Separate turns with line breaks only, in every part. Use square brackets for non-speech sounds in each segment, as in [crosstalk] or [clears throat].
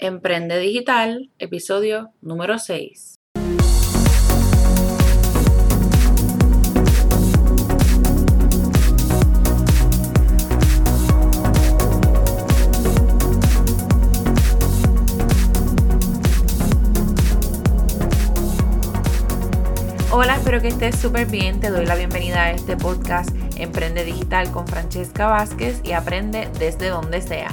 Emprende Digital, episodio número 6. Hola, espero que estés súper bien. Te doy la bienvenida a este podcast Emprende Digital con Francesca Vázquez y aprende desde donde sea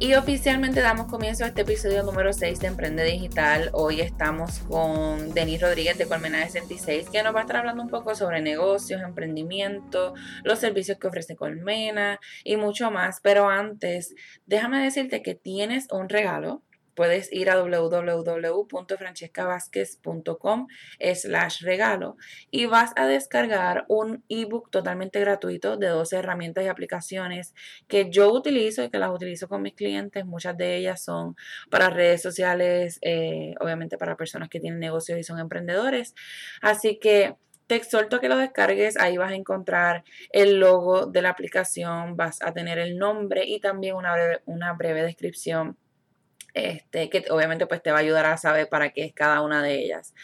Y oficialmente damos comienzo a este episodio número 6 de Emprende Digital. Hoy estamos con Denis Rodríguez de Colmena 66, que nos va a estar hablando un poco sobre negocios, emprendimiento, los servicios que ofrece Colmena y mucho más. Pero antes, déjame decirte que tienes un regalo puedes ir a www.francescavázquez.com slash regalo y vas a descargar un ebook totalmente gratuito de 12 herramientas y aplicaciones que yo utilizo y que las utilizo con mis clientes. Muchas de ellas son para redes sociales, eh, obviamente para personas que tienen negocios y son emprendedores. Así que te exhorto a que lo descargues, ahí vas a encontrar el logo de la aplicación, vas a tener el nombre y también una una breve descripción este, que obviamente pues te va a ayudar a saber para qué es cada una de ellas.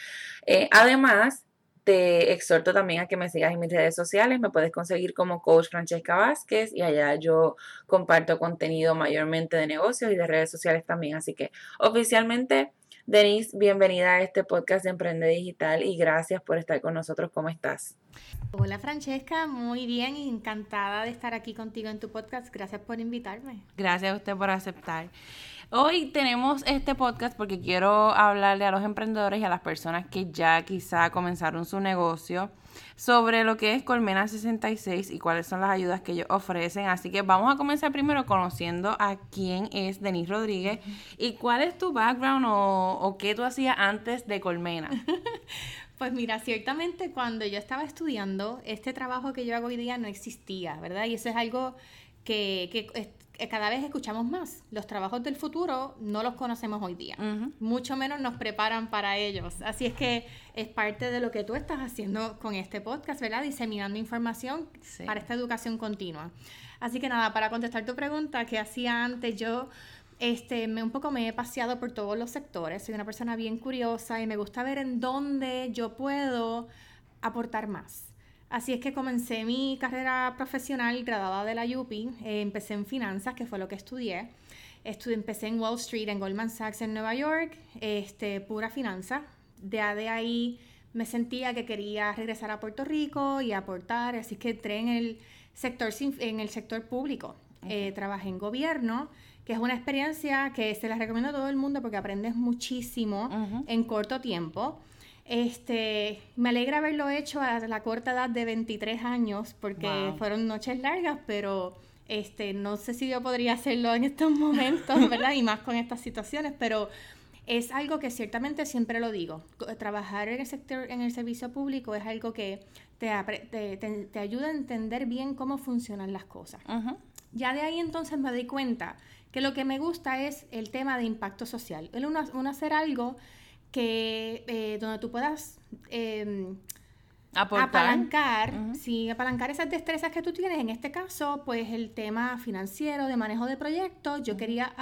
Eh, además, te exhorto también a que me sigas en mis redes sociales. Me puedes conseguir como Coach Francesca Vázquez y allá yo comparto contenido mayormente de negocios y de redes sociales también. Así que oficialmente, Denise, bienvenida a este podcast de Emprende Digital y gracias por estar con nosotros. ¿Cómo estás?
Hola Francesca, muy bien, encantada de estar aquí contigo en tu podcast. Gracias por invitarme.
Gracias a usted por aceptar. Hoy tenemos este podcast porque quiero hablarle a los emprendedores y a las personas que ya quizá comenzaron su negocio sobre lo que es Colmena 66 y cuáles son las ayudas que ellos ofrecen. Así que vamos a comenzar primero conociendo a quién es Denise Rodríguez y cuál es tu background o, o qué tú hacías antes de Colmena. [laughs]
Pues mira, ciertamente cuando yo estaba estudiando, este trabajo que yo hago hoy día no existía, ¿verdad? Y eso es algo que, que cada vez escuchamos más. Los trabajos del futuro no los conocemos hoy día. Mucho menos nos preparan para ellos. Así es que es parte de lo que tú estás haciendo con este podcast, ¿verdad? Diseminando información para esta educación continua. Así que nada, para contestar tu pregunta, ¿qué hacía antes? Yo este, me, un poco me he paseado por todos los sectores. Soy una persona bien curiosa y me gusta ver en dónde yo puedo aportar más. Así es que comencé mi carrera profesional graduada de la UPI. Eh, empecé en finanzas, que fue lo que estudié. Estudié, empecé en Wall Street, en Goldman Sachs en Nueva York, este, pura finanza. De, de ahí me sentía que quería regresar a Puerto Rico y aportar, así que entré en el sector, en el sector público. Eh, trabajé en gobierno, que es una experiencia que se la recomiendo a todo el mundo porque aprendes muchísimo en corto tiempo. Este, me alegra haberlo hecho a la corta edad de 23 años porque fueron noches largas, pero este, no sé si yo podría hacerlo en estos [laughs] momentos, ¿verdad? Y más con estas situaciones, pero es algo que ciertamente siempre lo digo. Trabajar en el sector, en el servicio público es algo que te, te, ayuda a entender bien cómo funcionan las cosas. Ya de ahí entonces me doy cuenta que lo que me gusta es el tema de impacto social. El uno, hacer algo que eh, donde tú puedas em, apalancar, sí, apalancar esas destrezas que tú tienes. En este caso, pues el tema financiero, de manejo de proyectos, yo quería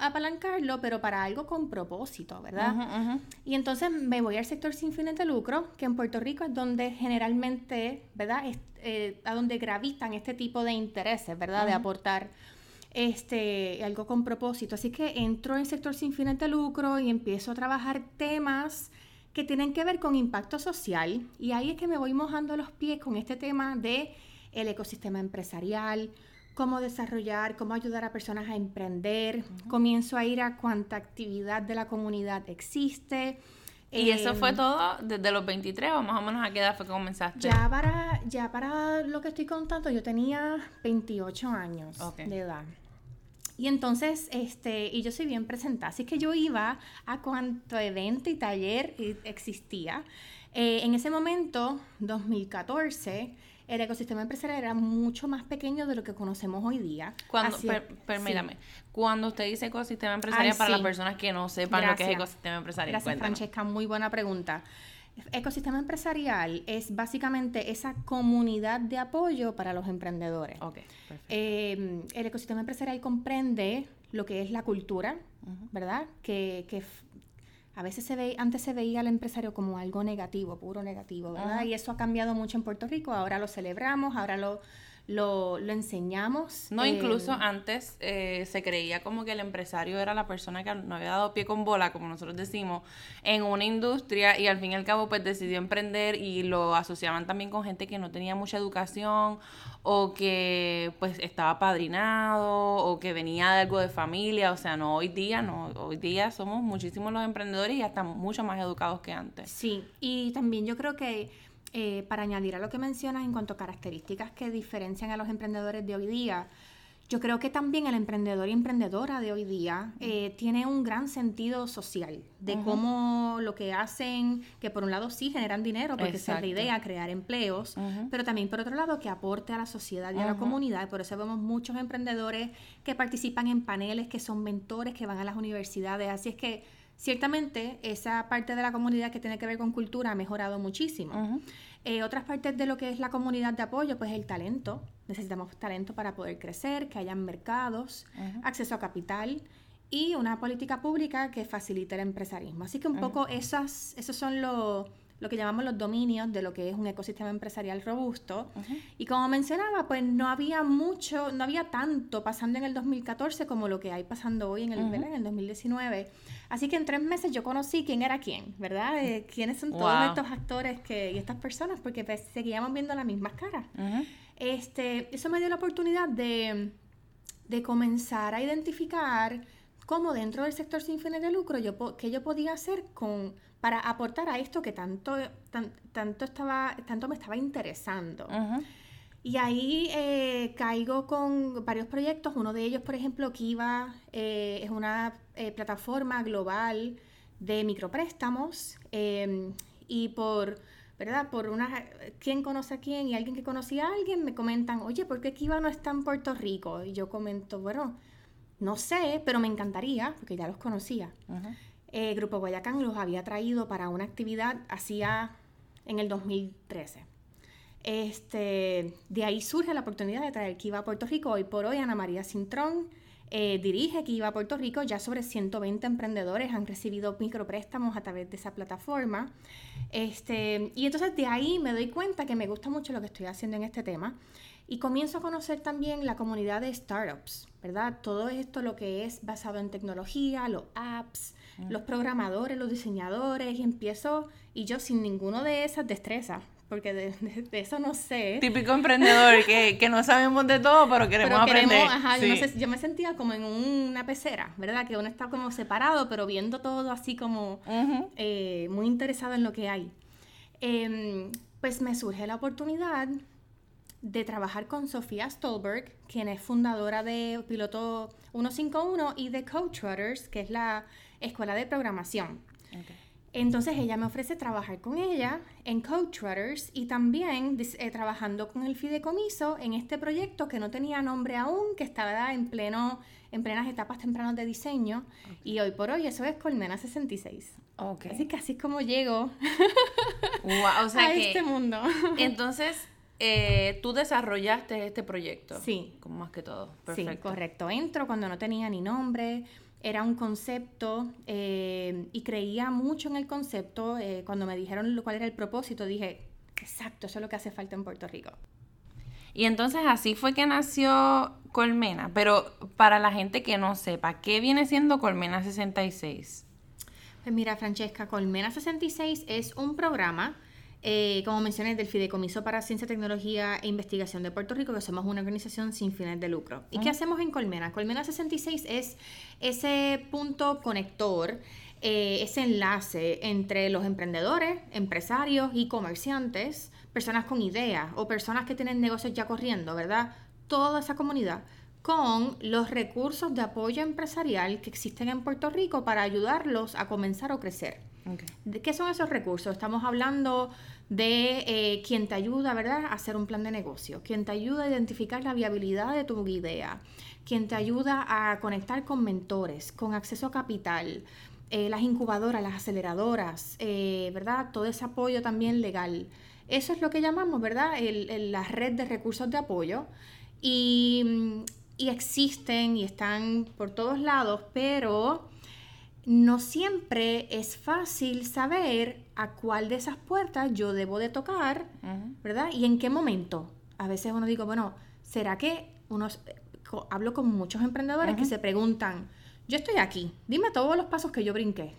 apalancarlo, pero para algo con propósito, ¿verdad? Y entonces me voy al sector sin fines de lucro, que en Puerto Rico es donde generalmente, ¿verdad? Eh, a donde gravitan este tipo de intereses, ¿verdad? De aportar este, algo con propósito. Así que entro en el sector sin fines de lucro y empiezo a trabajar temas que tienen que ver con impacto social y ahí es que me voy mojando los pies con este tema de el ecosistema empresarial, cómo desarrollar, cómo ayudar a personas a emprender. Comienzo a ir a cuánta actividad de la comunidad existe.
¿Y eso fue em, todo desde los 23 o más o menos a qué edad fue que comenzaste?
Ya para, ya para lo que estoy contando, yo tenía 28 años de edad. Y entonces, este, y yo soy bien presentada, así que yo iba a cuanto evento y taller existía. Eh, en ese momento, 2014, el ecosistema empresarial era mucho más pequeño de lo que conocemos hoy día.
Cuando, permítame, cuando usted dice ecosistema empresarial, para las personas que no sepan lo que es ecosistema empresarial.
Gracias, Francesca, muy buena pregunta. Ecosistema empresarial es básicamente esa comunidad de apoyo para los emprendedores.
Okay,
eh, el ecosistema empresarial comprende lo que es la cultura, ¿verdad? Que, que, a veces se ve, antes se veía al empresario como algo negativo, puro negativo, ¿verdad? Y eso ha cambiado mucho en Puerto Rico, ahora lo celebramos, ahora lo, lo, lo enseñamos.
No, incluso eh, antes eh, se creía como que el empresario era la persona que no había dado pie con bola, como nosotros decimos, en una industria y al fin y al cabo pues decidió emprender y lo asociaban también con gente que no tenía mucha educación o que pues estaba padrinado o que venía de algo de familia, o sea, no hoy día, no, hoy día somos muchísimos los emprendedores y ya están mucho más educados que antes.
Sí, y también yo creo que eh, para añadir a lo que mencionas en cuanto a características que diferencian a los emprendedores de hoy día, yo creo que también el emprendedor y emprendedora de hoy día eh, tiene un gran sentido social de cómo lo que hacen, que por un lado sí generan dinero, porque esa es la idea, crear empleos, pero también por otro lado que aporte a la sociedad y a la comunidad. Por eso vemos muchos emprendedores que participan en paneles, que son mentores, que van a las universidades. Así es que ciertamente esa parte de la comunidad que tiene que ver con cultura ha mejorado muchísimo. Eh, otras partes de lo que es la comunidad de apoyo, pues el talento. Necesitamos talento para poder crecer, que hayan mercados, acceso a capital y una política pública que facilite el empresarismo. Así que un poco esas, esos son los lo que llamamos los dominios de lo que es un ecosistema empresarial robusto. Y como mencionaba, pues no había mucho, no había tanto pasando en el 2014 como lo que hay pasando hoy en el, en el 2019. Así que en tres meses yo conocí quién era quién, ¿verdad? Eh, quiénes son todos estos actores que, y estas personas, porque pues, seguíamos viendo las mismas caras. este, eso me dio la oportunidad de, de comenzar a identificar cómo dentro del sector sin fines de lucro yo, qué yo podía hacer con para aportar a esto que tanto, tanto, estaba, tanto me estaba interesando. Y ahí eh, caigo con varios proyectos. Uno de ellos, por ejemplo, Kiva eh, es una eh, plataforma global de micropréstamos. Em, y por, ¿verdad? Por una, quién conoce a quién y alguien que conocía a alguien, me comentan, oye, ¿por qué Kiva no está en Puerto Rico? Y yo comento, bueno, no sé, pero me encantaría, porque ya los conocía. Eh, Grupo Guayacán los había traído para una actividad hacía en el 2013. Este, de ahí surge la oportunidad de traer Kiva a Puerto Rico. Hoy por hoy Ana María Cintrón eh, dirige Kiva a Puerto Rico. Ya sobre 120 emprendedores han recibido micropréstamos a través de esa plataforma. Este, y entonces de ahí me doy cuenta que me gusta mucho lo que estoy haciendo en este tema. Y comienzo a conocer también la comunidad de startups, ¿verdad? Todo esto lo que es basado en tecnología, los apps, los programadores, los diseñadores, y empiezo, y yo sin ninguno de esas destrezas, porque de, eso no sé.
Típico emprendedor que, que, no sabemos de todo, pero queremos aprender.
Ajá, yo, yo, me sentía como en una pecera, ¿verdad? Que uno está como separado, pero viendo todo así como eh, muy interesado en lo que hay. Em, pues me surge la oportunidad de trabajar con Sofía Stolberg, quien es fundadora de Piloto 151 y de Coach Rudders, que es la escuela de programación. Entonces ella me ofrece trabajar con ella en Coach Rudders y también eh, trabajando con el fideicomiso en este proyecto que no tenía nombre aún, que estaba en pleno en plenas etapas tempranas de diseño y hoy por hoy eso es Colmena 66.
Okay.
Así que así es como llego [laughs]
a
este mundo. [laughs]
Entonces, eh, tú desarrollaste este proyecto.
Sí.
Como más que todo.
Perfecto. Sí, correcto. Entro cuando no tenía ni nombre era un concepto eh, y creía mucho en el concepto. Eh, cuando me dijeron cuál era el propósito, dije, exacto, eso es lo que hace falta en Puerto Rico.
Y entonces así fue que nació Colmena. Pero para la gente que no sepa, ¿qué viene siendo Colmena 66?
Pues mira, Francesca, Colmena 66 es un programa eh, como mencioné, del Fideicomiso para Ciencia, Tecnología e Investigación de Puerto Rico, que somos una organización sin fines de lucro. ¿Y qué hacemos en Colmena? Colmena 66 es ese punto conector, eh, ese enlace entre los emprendedores, empresarios y comerciantes, personas con ideas o personas que tienen negocios ya corriendo, ¿verdad? Toda esa comunidad con los recursos de apoyo empresarial que existen en Puerto Rico para ayudarlos a comenzar o crecer. ¿De qué son esos recursos? Estamos hablando de eh, quien te ayuda, ¿verdad?, a hacer un plan de negocio, quien te ayuda a identificar la viabilidad de tu idea, quien te ayuda a conectar con mentores, con acceso a capital, eh, las incubadoras, las aceleradoras, eh, ¿verdad? Todo ese apoyo también legal. Eso es lo que llamamos, ¿verdad? la red de recursos de apoyo. Y existen y están por todos lados, pero no siempre es fácil saber a cuál de esas puertas yo debo de tocar, ¿verdad? Y en qué momento. A veces uno digo, bueno, ¿será que uno... Hablo con muchos emprendedores que se preguntan, yo estoy aquí, dime todos los pasos que yo brinqué,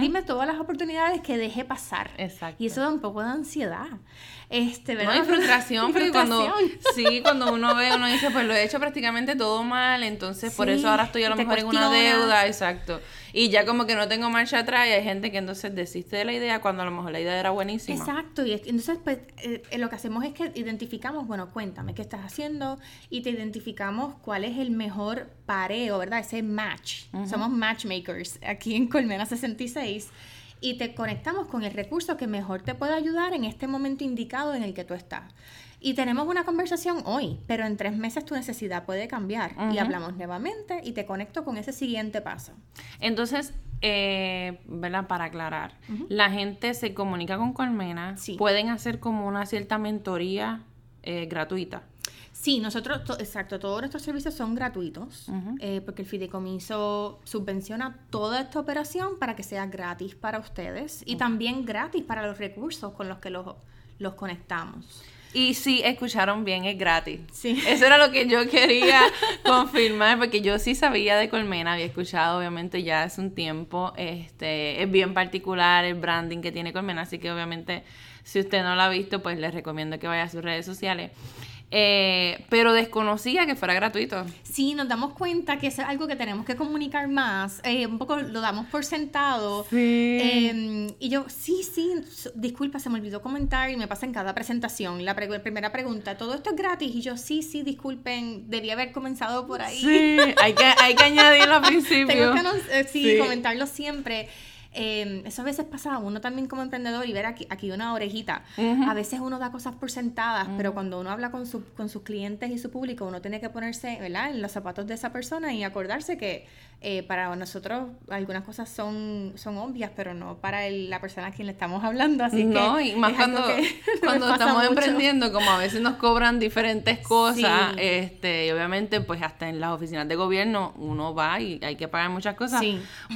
dime todas las oportunidades que dejé pasar. Exacto. Y eso da un poco de ansiedad. Este, ¿verdad?
No, hay frustración, [laughs] porque cuando, sí, cuando uno ve, uno dice, pues lo he hecho prácticamente todo mal, entonces por eso ahora estoy a lo mejor en una deuda, exacto. Y ya como que no tengo marcha atrás y hay gente que entonces desiste de la idea cuando a lo mejor la idea era buenísima.
Exacto, y entonces pues eh, lo que hacemos es que identificamos, bueno, cuéntame qué estás haciendo y te identificamos cuál es el mejor pareo, ¿verdad? Ese match. Somos matchmakers aquí en Colmena 66 y te conectamos con el recurso que mejor te puede ayudar en este momento indicado en el que tú estás. Y tenemos una conversación hoy, pero en tres meses tu necesidad puede cambiar y hablamos nuevamente y te conecto con ese siguiente paso.
Entonces, eh, ¿verdad? Para aclarar, la gente se comunica con Colmena, pueden hacer como una cierta mentoría eh, gratuita.
Sí, nosotros, exacto, todos nuestros servicios son gratuitos eh, porque el fideicomiso subvenciona toda esta operación para que sea gratis para ustedes y también gratis para los recursos con los que los, los conectamos.
Y sí, escucharon bien, es gratis. Sí. [laughs] Eso era lo que yo quería [laughs] confirmar, porque yo sí sabía de Colmena, había escuchado obviamente ya hace un tiempo. Este, es bien particular el branding que tiene Colmena, así que obviamente si usted no lo ha visto, pues les recomiendo que vaya a sus redes sociales. Eh, pero desconocía que fuera gratuito.
Sí, nos damos cuenta que es algo que tenemos que comunicar más. Eh, un poco lo damos por sentado. Sí. Em, y yo, sí, sí, disculpa, se me olvidó comentar y me pasa en cada presentación. La primera pregunta, ¿todo esto es gratis? Y yo, sí, sí, disculpen, debía haber comenzado por ahí.
Sí, hay que, hay que [laughs] añadirlo al principio.
Tengo que, eh, sí, comentarlo siempre. Eh, eso a veces pasa uno también como emprendedor y ver aquí, aquí una orejita. A veces uno da cosas por sentadas, pero cuando uno habla con, su, con sus clientes y su público, uno tiene que ponerse ¿verdad? en los zapatos de esa persona y acordarse que eh, para nosotros algunas cosas son, son obvias, pero no para la persona a quien le estamos hablando. Así
no, y más cuando, [laughs] cuando estamos emprendiendo, como a veces nos cobran diferentes cosas, este, y obviamente pues hasta en las oficinas de gobierno uno va y hay que pagar muchas cosas,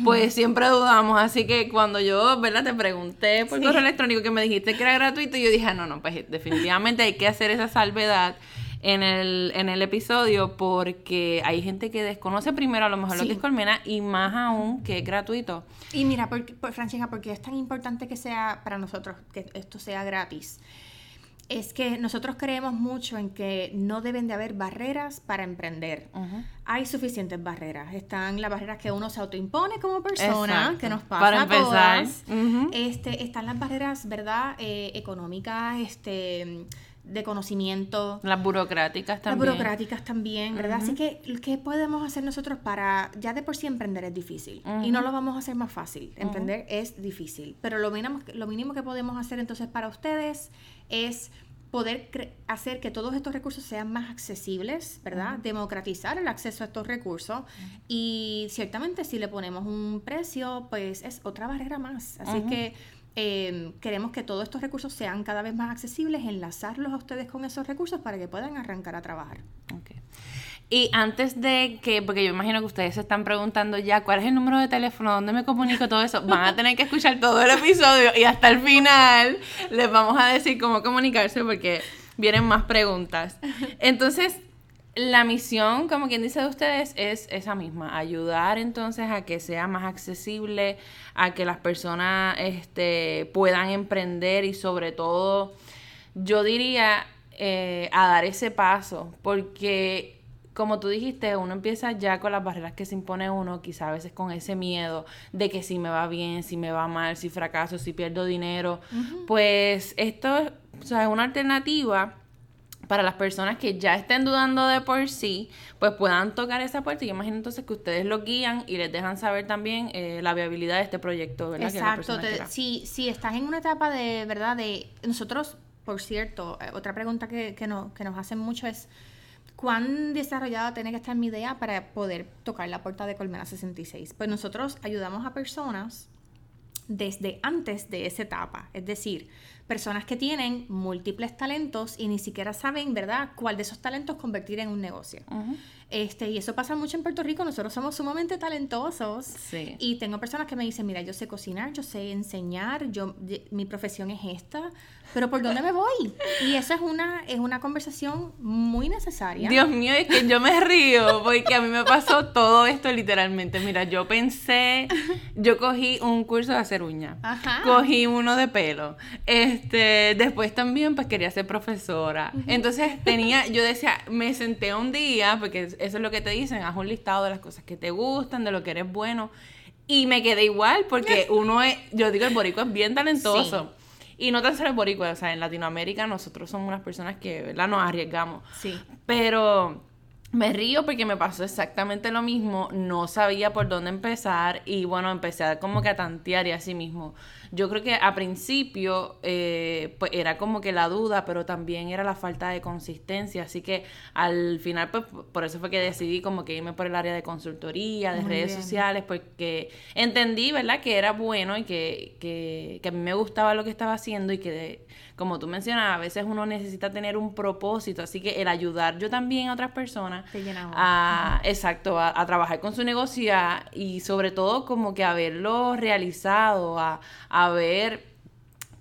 pues siempre dudamos, así que cuando yo, ¿verdad? Te pregunté por correo electrónico que me dijiste que era gratuito, yo dije, ah, no, no, pues definitivamente hay que hacer esa salvedad en el, en el episodio porque hay gente que desconoce primero a lo mejor lo que es Colmena y más aún que es gratuito.
Y mira, por, por, Francesca, porque es tan importante que sea para nosotros, que esto sea gratis es que nosotros creemos mucho en que no deben de haber barreras para emprender. Hay suficientes barreras. Están las barreras que uno se autoimpone como persona, que nos pasa para empezar. este, están las barreras, ¿verdad? Eh, económicas, este de conocimiento.
Las burocráticas también.
Las burocráticas también, ¿verdad? Así que, ¿qué podemos hacer nosotros para, ya de por sí emprender es difícil y no lo vamos a hacer más fácil. Emprender es difícil, pero lo mínimo, lo mínimo que podemos hacer entonces para ustedes es poder hacer que todos estos recursos sean más accesibles, ¿verdad? Democratizar el acceso a estos recursos y ciertamente si le ponemos un precio, pues es otra barrera más. Así que Em, queremos que todos estos recursos sean cada vez más accesibles, enlazarlos a ustedes con esos recursos para que puedan arrancar a trabajar.
Y antes de que, porque yo imagino que ustedes se están preguntando ya cuál es el número de teléfono, dónde me comunico, todo eso, van a [laughs] tener que escuchar todo el episodio y hasta el final les vamos a decir cómo comunicarse porque vienen más preguntas. Entonces, la misión, como quien dice de ustedes, es esa misma, ayudar entonces a que sea más accesible, a que las personas este, puedan emprender y sobre todo, yo diría, eh, a dar ese paso, porque como tú dijiste, uno empieza ya con las barreras que se impone uno, quizá a veces con ese miedo de que si me va bien, si me va mal, si fracaso, si pierdo dinero, pues esto o sea, es una alternativa para las personas que ya estén dudando de por sí, pues puedan tocar esa puerta. Y yo imagino entonces que ustedes lo guían y les dejan saber también eh, la viabilidad de este proyecto, ¿verdad?
Exacto. si, si estás en una etapa de, ¿verdad? De nosotros, por cierto, eh, otra pregunta que, que, no, que nos hacen mucho es, ¿cuán desarrollada tiene que estar mi idea para poder tocar la puerta de Colmena 66? Pues nosotros ayudamos a personas desde antes de esa etapa, es decir, personas que tienen múltiples talentos y ni siquiera saben, ¿verdad?, cuál de esos talentos convertir en un negocio. Este, y eso pasa mucho en Puerto Rico, nosotros somos sumamente talentosos y tengo personas que me dicen, mira, yo sé cocinar, yo sé enseñar, yo, mi profesión es esta, pero ¿por dónde me voy? Y eso es una, es una conversación muy necesaria.
Dios mío, es que yo me río porque a mí me pasó todo esto literalmente. Mira, yo pensé, yo cogí un curso de hacer uñas, cogí uno de pelo, este, después también pues quería ser profesora. Entonces tenía, yo decía, me senté un día, porque eso es lo que te dicen, haz un listado de las cosas que te gustan, de lo que eres bueno. Y me quedé igual porque [laughs] uno es, yo digo, el borico es bien talentoso. Y no tan solo en Boricua, o sea, en Latinoamérica nosotros somos unas personas que, ¿verdad? Nos arriesgamos. Sí. Pero me río porque me pasó exactamente lo mismo, no sabía por dónde empezar y bueno, empecé a como que a tantear y así mismo. Yo creo que a principio eh, pues era como que la duda, pero también era la falta de consistencia, así que al final pues por eso fue que decidí como que irme por el área de consultoría, de redes sociales, porque entendí, ¿verdad? Que era bueno y que, que, que a mí me gustaba lo que estaba haciendo y que como tú mencionas, a veces uno necesita tener un propósito, así que el ayudar yo también a otras personas a, exacto, a, trabajar con su negocio y sobre todo como que a verlo realizado, a, a ver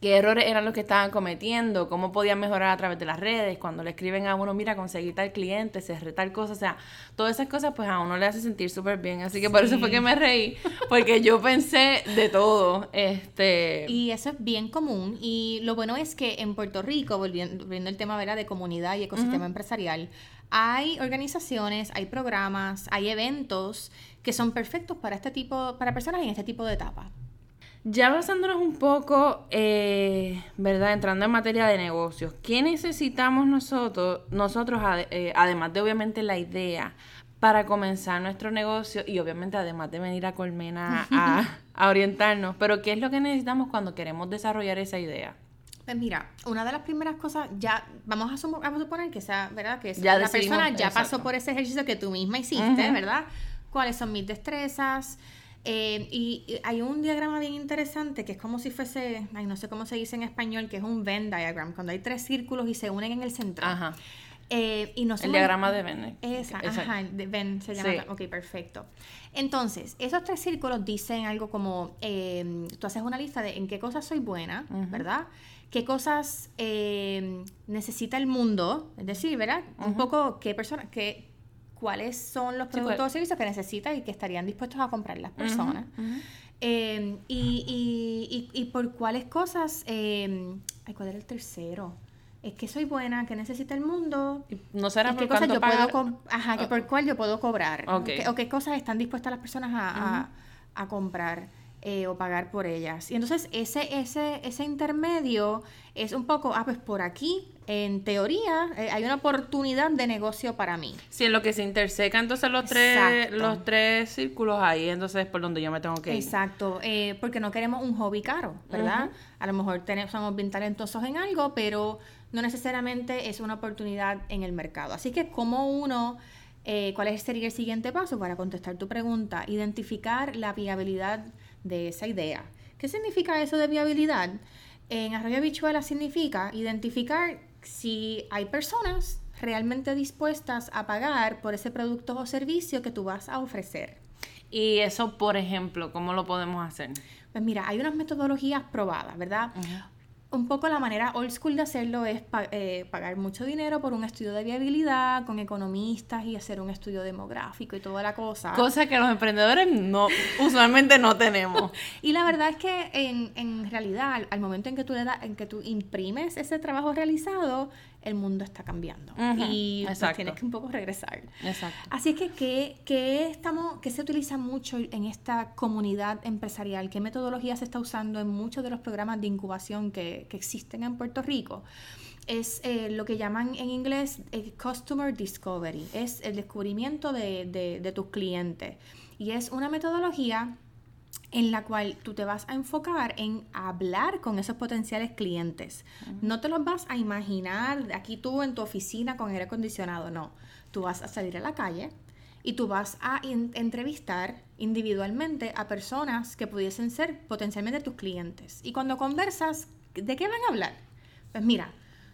qué errores eran los que estaban cometiendo, cómo podían mejorar a través de las redes, cuando le escriben a uno, mira, conseguí tal cliente, cerré tal cosa, o sea, todas esas cosas pues a uno le hace sentir súper bien, así que por eso fue que me reí, porque yo pensé de todo, este...
Y eso es bien común, y lo bueno es que en Puerto Rico, volviendo, volviendo al tema ¿verdad? de comunidad y ecosistema empresarial, hay organizaciones, hay programas, hay eventos que son perfectos para este tipo, para personas en este tipo de etapa.
Ya basándonos un poco, eh, ¿verdad? Entrando en materia de negocios, ¿qué necesitamos nosotros, nosotros eh, además de obviamente la idea para comenzar nuestro negocio y obviamente además de venir a Colmena [laughs] a, orientarnos, pero ¿qué es lo que necesitamos cuando queremos desarrollar esa idea?
Pues mira, una de las primeras cosas, ya vamos a, suponer que sea, ¿verdad? Que la persona ya pasó por ese ejercicio que tú misma hiciste, ¿verdad? ¿Cuáles son mis destrezas? Eh, y, hay un diagrama bien interesante que es como si fuese, ay, no sé cómo se dice en español, que es un Venn diagram, cuando hay tres círculos y se unen en el centro. Ajá.
Eh, y no el diagrama de Venn.
Esa, ajá, de Venn se llama. Ok, perfecto. Entonces, esos tres círculos dicen algo como, eh, tú haces una lista de en qué cosas soy buena, ¿verdad? qué cosas necesita el mundo, es decir, ¿verdad? Un poco qué persona, qué, cuáles son los productos o servicios que necesitan y que estarían dispuestos a comprar las personas. Em, y, y, y, por cuáles cosas, eh, ay, ¿cuál era el tercero? Es que soy buena, que necesita el mundo.
No será por
qué cosas yo puedo Ajá, que por cuál yo puedo cobrar. o qué cosas están dispuestas las personas a, a comprar. Eh, o pagar por ellas. Y entonces ese, ese, ese intermedio es un poco, ah, pues por aquí, en teoría, eh, hay una oportunidad de negocio para mí.
Sí, en lo que se interseca entonces los tres, los tres círculos ahí, entonces es por donde yo me tengo que ir.
Exacto, eh, porque no queremos un hobby caro, ¿verdad? A lo mejor tenemos, somos bien talentosos en algo, pero no necesariamente es una oportunidad en el mercado. Así que como uno... ¿Cuál sería el siguiente paso para contestar tu pregunta? Identificar la viabilidad de esa idea. ¿Qué significa eso de viabilidad? En Arroyo Bichuela significa identificar si hay personas realmente dispuestas a pagar por ese producto o servicio que tú vas a ofrecer.
Y eso, por ejemplo, ¿cómo lo podemos hacer?
Pues mira, hay unas metodologías probadas, ¿verdad? Un poco la manera old school de hacerlo es eh, pagar mucho dinero por un estudio de viabilidad con economistas y hacer un estudio demográfico y toda la cosa.
Cosa que los emprendedores no usualmente no tenemos. [laughs]
y la verdad es que en, en realidad al, momento en que tú le das, en que tú imprimes ese trabajo realizado, el mundo está cambiando. Y pues, tienes que un poco regresar.
Exacto.
Así es que, ¿qué, estamos, qué se utiliza mucho en esta comunidad empresarial? ¿Qué metodología se está usando en muchos de los programas de incubación que, que existen en Puerto Rico? es eh, lo que llaman en inglés eh, Customer Discovery, es el descubrimiento de, de, tus clientes. Y es una metodología en la cual tú te vas a enfocar en hablar con esos potenciales clientes. No te los vas a imaginar aquí tú en tu oficina con aire acondicionado, no. Tú vas a salir a la calle y tú vas a entrevistar individualmente a personas que pudiesen ser potencialmente tus clientes. Y cuando conversas, ¿de qué van a hablar? Pues mira,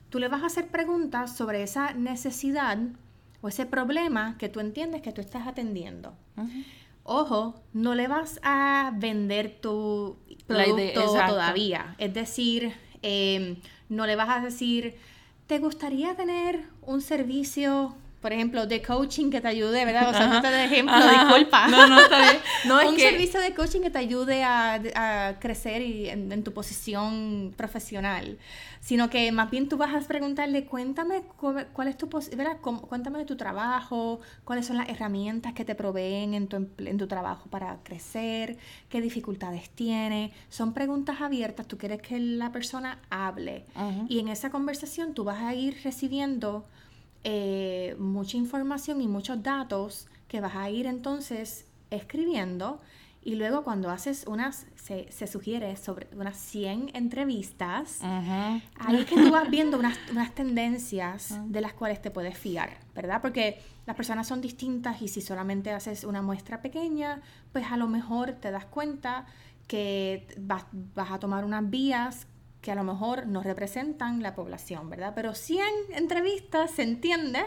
tú le vas a hacer preguntas sobre esa necesidad o ese problema que tú entiendes que tú estás atendiendo. Ojo, no le vas a vender tu producto todavía. Es decir, em, no le vas a decir, ¿te gustaría tener un servicio por ejemplo, de coaching que te ayude, ¿verdad? O sea, no te de ejemplo, disculpa.
No, no, está bien. [laughs]
No, es Un servicio de coaching que te ayude a, crecer y en, tu posición profesional. Sino que más bien tú vas a preguntarle, cuéntame cuál es tu, ¿verdad? Cuéntame de tu trabajo, cuáles son las herramientas que te proveen en tu, en tu trabajo para crecer, qué dificultades tiene. Son preguntas abiertas, tú quieres que la persona hable. Y en esa conversación tú vas a ir recibiendo eh, mucha información y muchos datos que vas a ir entonces escribiendo y luego cuando haces unas, se, sugiere sobre unas 100 entrevistas, ahí es que tú vas viendo unas, [laughs] tendencias de las cuales te puedes fiar, ¿verdad? Porque las personas son distintas y si solamente haces una muestra pequeña, pues a lo mejor te das cuenta que vas, vas a tomar unas vías que a lo mejor no representan la población, ¿verdad? Pero 100 entrevistas se entiende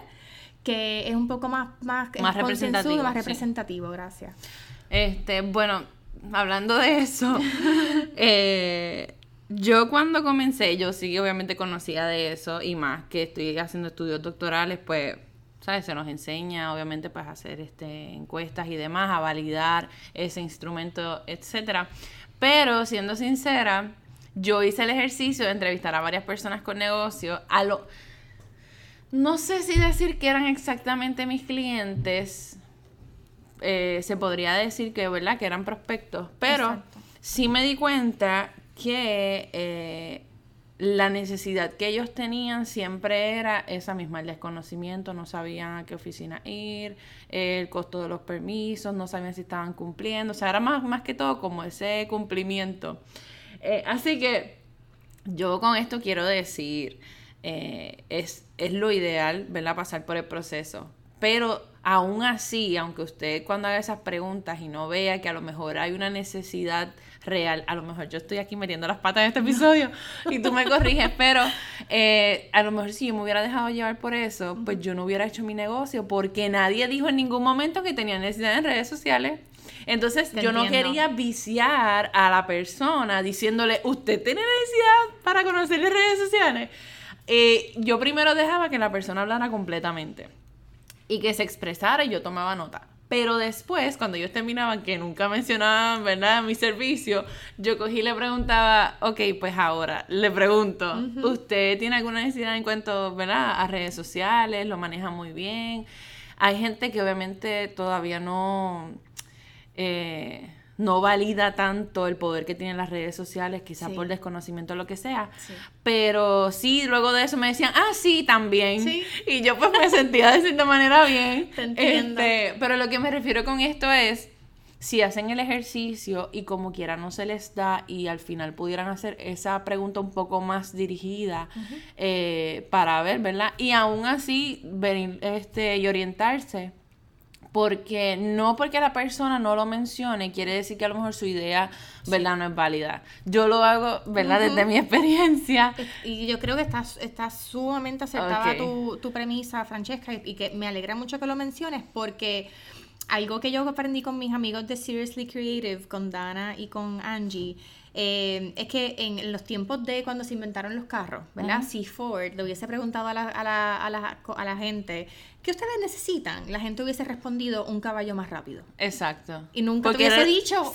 que es un poco más, más,
más representativo.
Más representativo, gracias.
Este, bueno, hablando de eso, [laughs] eh, yo cuando comencé, yo sí obviamente conocía de eso y más que estoy haciendo estudios doctorales, pues, ¿sabes? Se nos enseña obviamente pues a hacer este, encuestas y demás, a validar ese instrumento, etcétera. Pero siendo sincera, yo hice el ejercicio de entrevistar a varias personas con negocio. A lo, no sé si decir que eran exactamente mis clientes. Eh, se podría decir que, ¿verdad? Que eran prospectos. Pero sí me di cuenta que eh, la necesidad que ellos tenían siempre era esa misma, el desconocimiento, no sabían a qué oficina ir, el costo de los permisos, no sabían si estaban cumpliendo, o sea, era más, más que todo como ese cumplimiento. Eh, así que yo con esto quiero decir, eh, es, es lo ideal, ¿verdad? Pasar por el proceso. Pero aún así, aunque usted cuando haga esas preguntas y no vea que a lo mejor hay una necesidad real, a lo mejor yo estoy aquí metiendo las patas en este episodio y tú me [laughs] corriges, pero eh, a lo mejor si yo me hubiera dejado llevar por eso, pues yo no hubiera hecho mi negocio porque nadie dijo en ningún momento que tenía necesidad en redes sociales. Entonces yo no quería viciar a la persona diciéndole, usted tiene necesidad para conocer las redes sociales. Eh, yo primero dejaba que la persona hablara completamente y que se expresara y yo tomaba nota. Pero después, cuando ellos terminaban, que nunca mencionaban, ¿verdad?, mi servicio, yo cogí y le preguntaba, ok, pues ahora, le pregunto, ¿usted tiene alguna necesidad en cuanto, ¿verdad?, a redes sociales, lo maneja muy bien. Hay gente que obviamente todavía no eh, no valida tanto el poder que tienen las redes sociales, quizás por desconocimiento o lo que sea. Pero sí, luego de eso me decían, ah, sí, también. Y yo pues me sentía de cierta manera bien. [laughs] Este, pero lo que me refiero con esto es, si hacen el ejercicio y como quiera no se les da y al final pudieran hacer esa pregunta un poco más dirigida eh, para ver, ¿verdad? Y aún así venir este, y orientarse porque no porque la persona no lo mencione quiere decir que a lo mejor su idea, ¿verdad? No es válida. Yo lo hago, ¿verdad? Desde mi experiencia. [laughs]
Y yo creo que está, está sumamente acertada tu, tu, premisa, Francesca, y, que me alegra mucho que lo menciones porque algo que yo aprendí con mis amigos de Seriously Creative, con Dana y con Angie, eh, es que en los tiempos de cuando se inventaron los carros, ¿verdad? Si Ford le hubiese preguntado a la, a la, a la, a la gente, ¿qué ustedes necesitan? La gente hubiese respondido un caballo más rápido.
Exacto.
Y nunca te hubiese dicho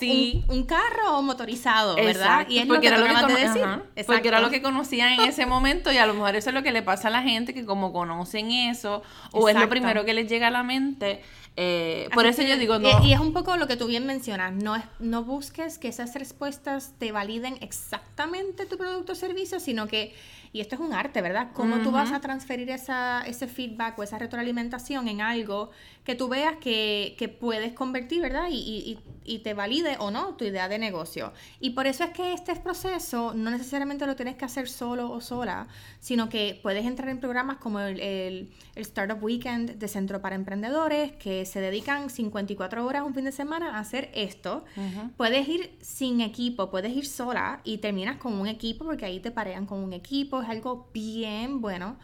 un, carro motorizado, ¿verdad?
Y es porque lo que era lo que de decir. Porque era lo que conocían en ese momento y a lo mejor eso es lo que le pasa a la gente que como conocen eso o es lo primero que les llega a la mente eh, por eso yo digo,
no. Y, es un poco lo que tú bien mencionas, no, es, no busques que esas respuestas te validen exactamente tu producto o servicio, sino que, y esto es un arte, ¿verdad? Cómo tú vas a transferir esa, ese feedback o esa retroalimentación en algo que tú veas que, que puedes convertir, ¿verdad? Y, y, y, te valide o no tu idea de negocio. Y por eso es que este proceso no necesariamente lo tienes que hacer solo o sola, sino que puedes entrar en programas como el, el, Startup Weekend de Centro para Emprendedores, que se dedican 54 horas un fin de semana a hacer esto. Puedes ir sin equipo, puedes ir sola y terminas con un equipo porque ahí te parean con un equipo, es algo bien bueno.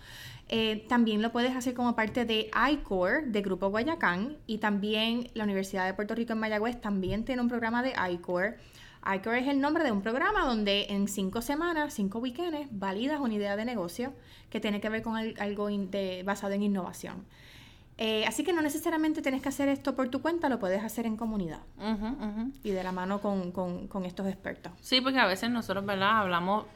Eh, también lo puedes hacer como parte de iCore de Grupo Guayacán y también la Universidad de Puerto Rico en Mayagüez también tiene un programa de iCore. iCore es el nombre de un programa donde en cinco semanas, cinco weekends, validas una idea de negocio que tiene que ver con algo basado en innovación. Eh, así que no necesariamente tienes que hacer esto por tu cuenta, lo puedes hacer en comunidad y de la mano con, con, estos expertos.
Sí, porque a veces nosotros, ¿verdad? Hablamos,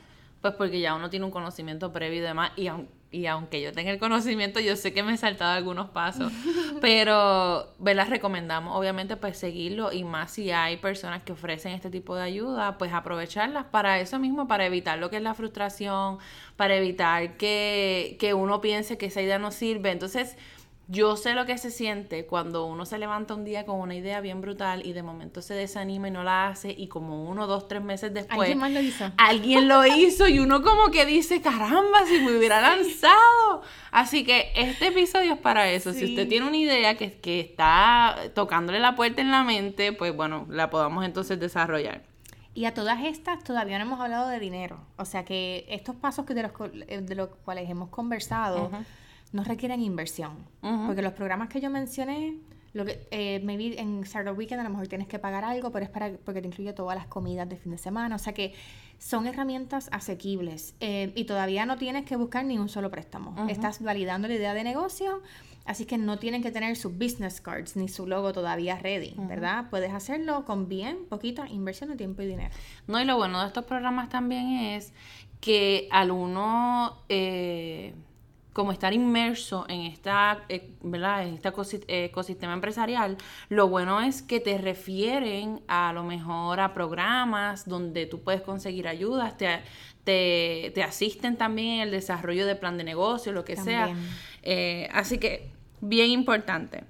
pues porque ya uno tiene un conocimiento previo y demás, y aunque y aunque yo tenga el conocimiento, yo sé que me he saltado algunos pasos, [laughs] pero las recomendamos obviamente pues seguirlo y más si hay personas que ofrecen este tipo de ayuda, pues aprovecharlas para eso mismo, para evitar lo que es la frustración, para evitar que, que uno piense que esa idea no sirve. Entonces, yo sé lo que se siente cuando uno se levanta un día con una idea bien brutal y de momento se desanima y no la hace y como uno, dos, tres meses después...
Alguien más lo hizo.
Alguien lo [laughs] hizo y uno como que dice, caramba, si me hubiera lanzado. Así que este episodio es para eso. Si usted tiene una idea que, que está tocándole la puerta en la mente, pues bueno, la podamos entonces desarrollar.
Y a todas estas todavía no hemos hablado de dinero. O sea que estos pasos que de, los, de los cuales hemos conversado no requieren inversión. Porque los programas que yo mencioné, lo que, eh, maybe en Startup Weekend a lo mejor tienes que pagar algo, pero es para, porque te incluye todas las comidas de fin de semana. O sea que son herramientas asequibles eh, y todavía no tienes que buscar ni un solo préstamo. Estás validando la idea de negocio, así que no tienen que tener sus business cards ni su logo todavía ready, ¿verdad? Puedes hacerlo con bien poquita inversión de tiempo y dinero.
No, y lo bueno de estos programas también es que al uno... Eh, como estar inmerso en esta, eh, ¿verdad? En este ecosistema empresarial, lo bueno es que te refieren a lo mejor a programas donde tú puedes conseguir ayudas, te, te, asisten también en el desarrollo de plan de negocio, lo que sea. Eh, así que, bien importante.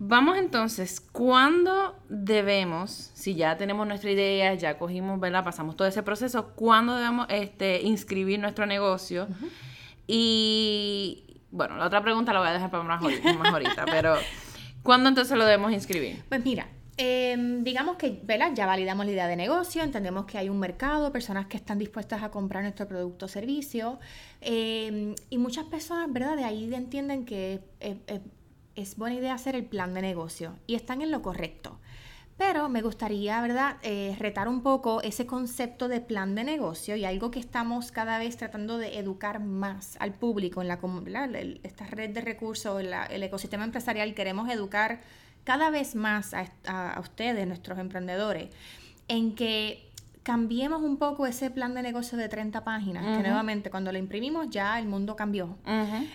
Vamos entonces, ¿cuándo debemos, si ya tenemos nuestra idea, ya cogimos, ¿verdad? Pasamos todo ese proceso, ¿cuándo debemos este, inscribir nuestro negocio? Y bueno, la otra pregunta la voy a dejar para más, ahorita, pero ¿cuándo entonces lo debemos inscribir?
Pues mira, em, digamos que ¿verdad? ya validamos la idea de negocio, entendemos que hay un mercado, personas que están dispuestas a comprar nuestro producto o servicio, em, y muchas personas, ¿verdad? De ahí entienden que es buena idea hacer el plan de negocio y están en lo correcto. Pero me gustaría, ¿verdad?, eh, retar un poco ese concepto de plan de negocio y algo que estamos cada vez tratando de educar más al público en la esta red de recursos, el ecosistema empresarial. Queremos educar cada vez más a, ustedes, nuestros emprendedores, en que cambiemos un poco ese plan de negocio de 30 páginas, que nuevamente cuando lo imprimimos ya el mundo cambió,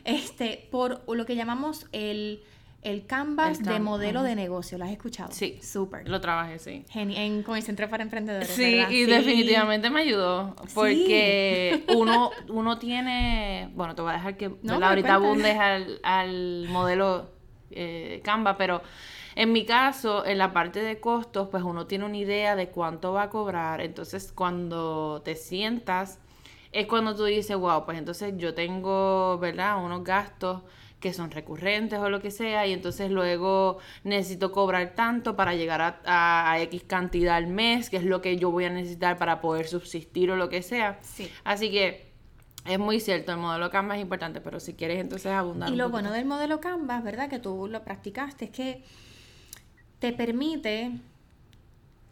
este, por lo que llamamos el el Canvas de modelo de negocio. ¿Lo has escuchado?
Sí.
Súper.
Lo trabajé, sí.
En, con el Centro para Emprendedores.
Sí, y definitivamente me ayudó. Porque uno, uno tiene. Bueno, te voy a dejar que no, ahorita abundes al, al modelo eh, Canva, pero. En mi caso, en la parte de costos, pues uno tiene una idea de cuánto va a cobrar. Entonces, cuando te sientas, es cuando tú dices, wow, pues entonces yo tengo, ¿verdad? Unos gastos que son recurrentes o lo que sea, y entonces luego necesito cobrar tanto para llegar a, X cantidad al mes, que es lo que yo voy a necesitar para poder subsistir o lo que sea.
Sí.
Así que es muy cierto, el modelo Canvas es importante, pero si quieres entonces abundar.
Y lo bueno del modelo Canvas, ¿verdad? Que tú lo practicaste, es que te permite,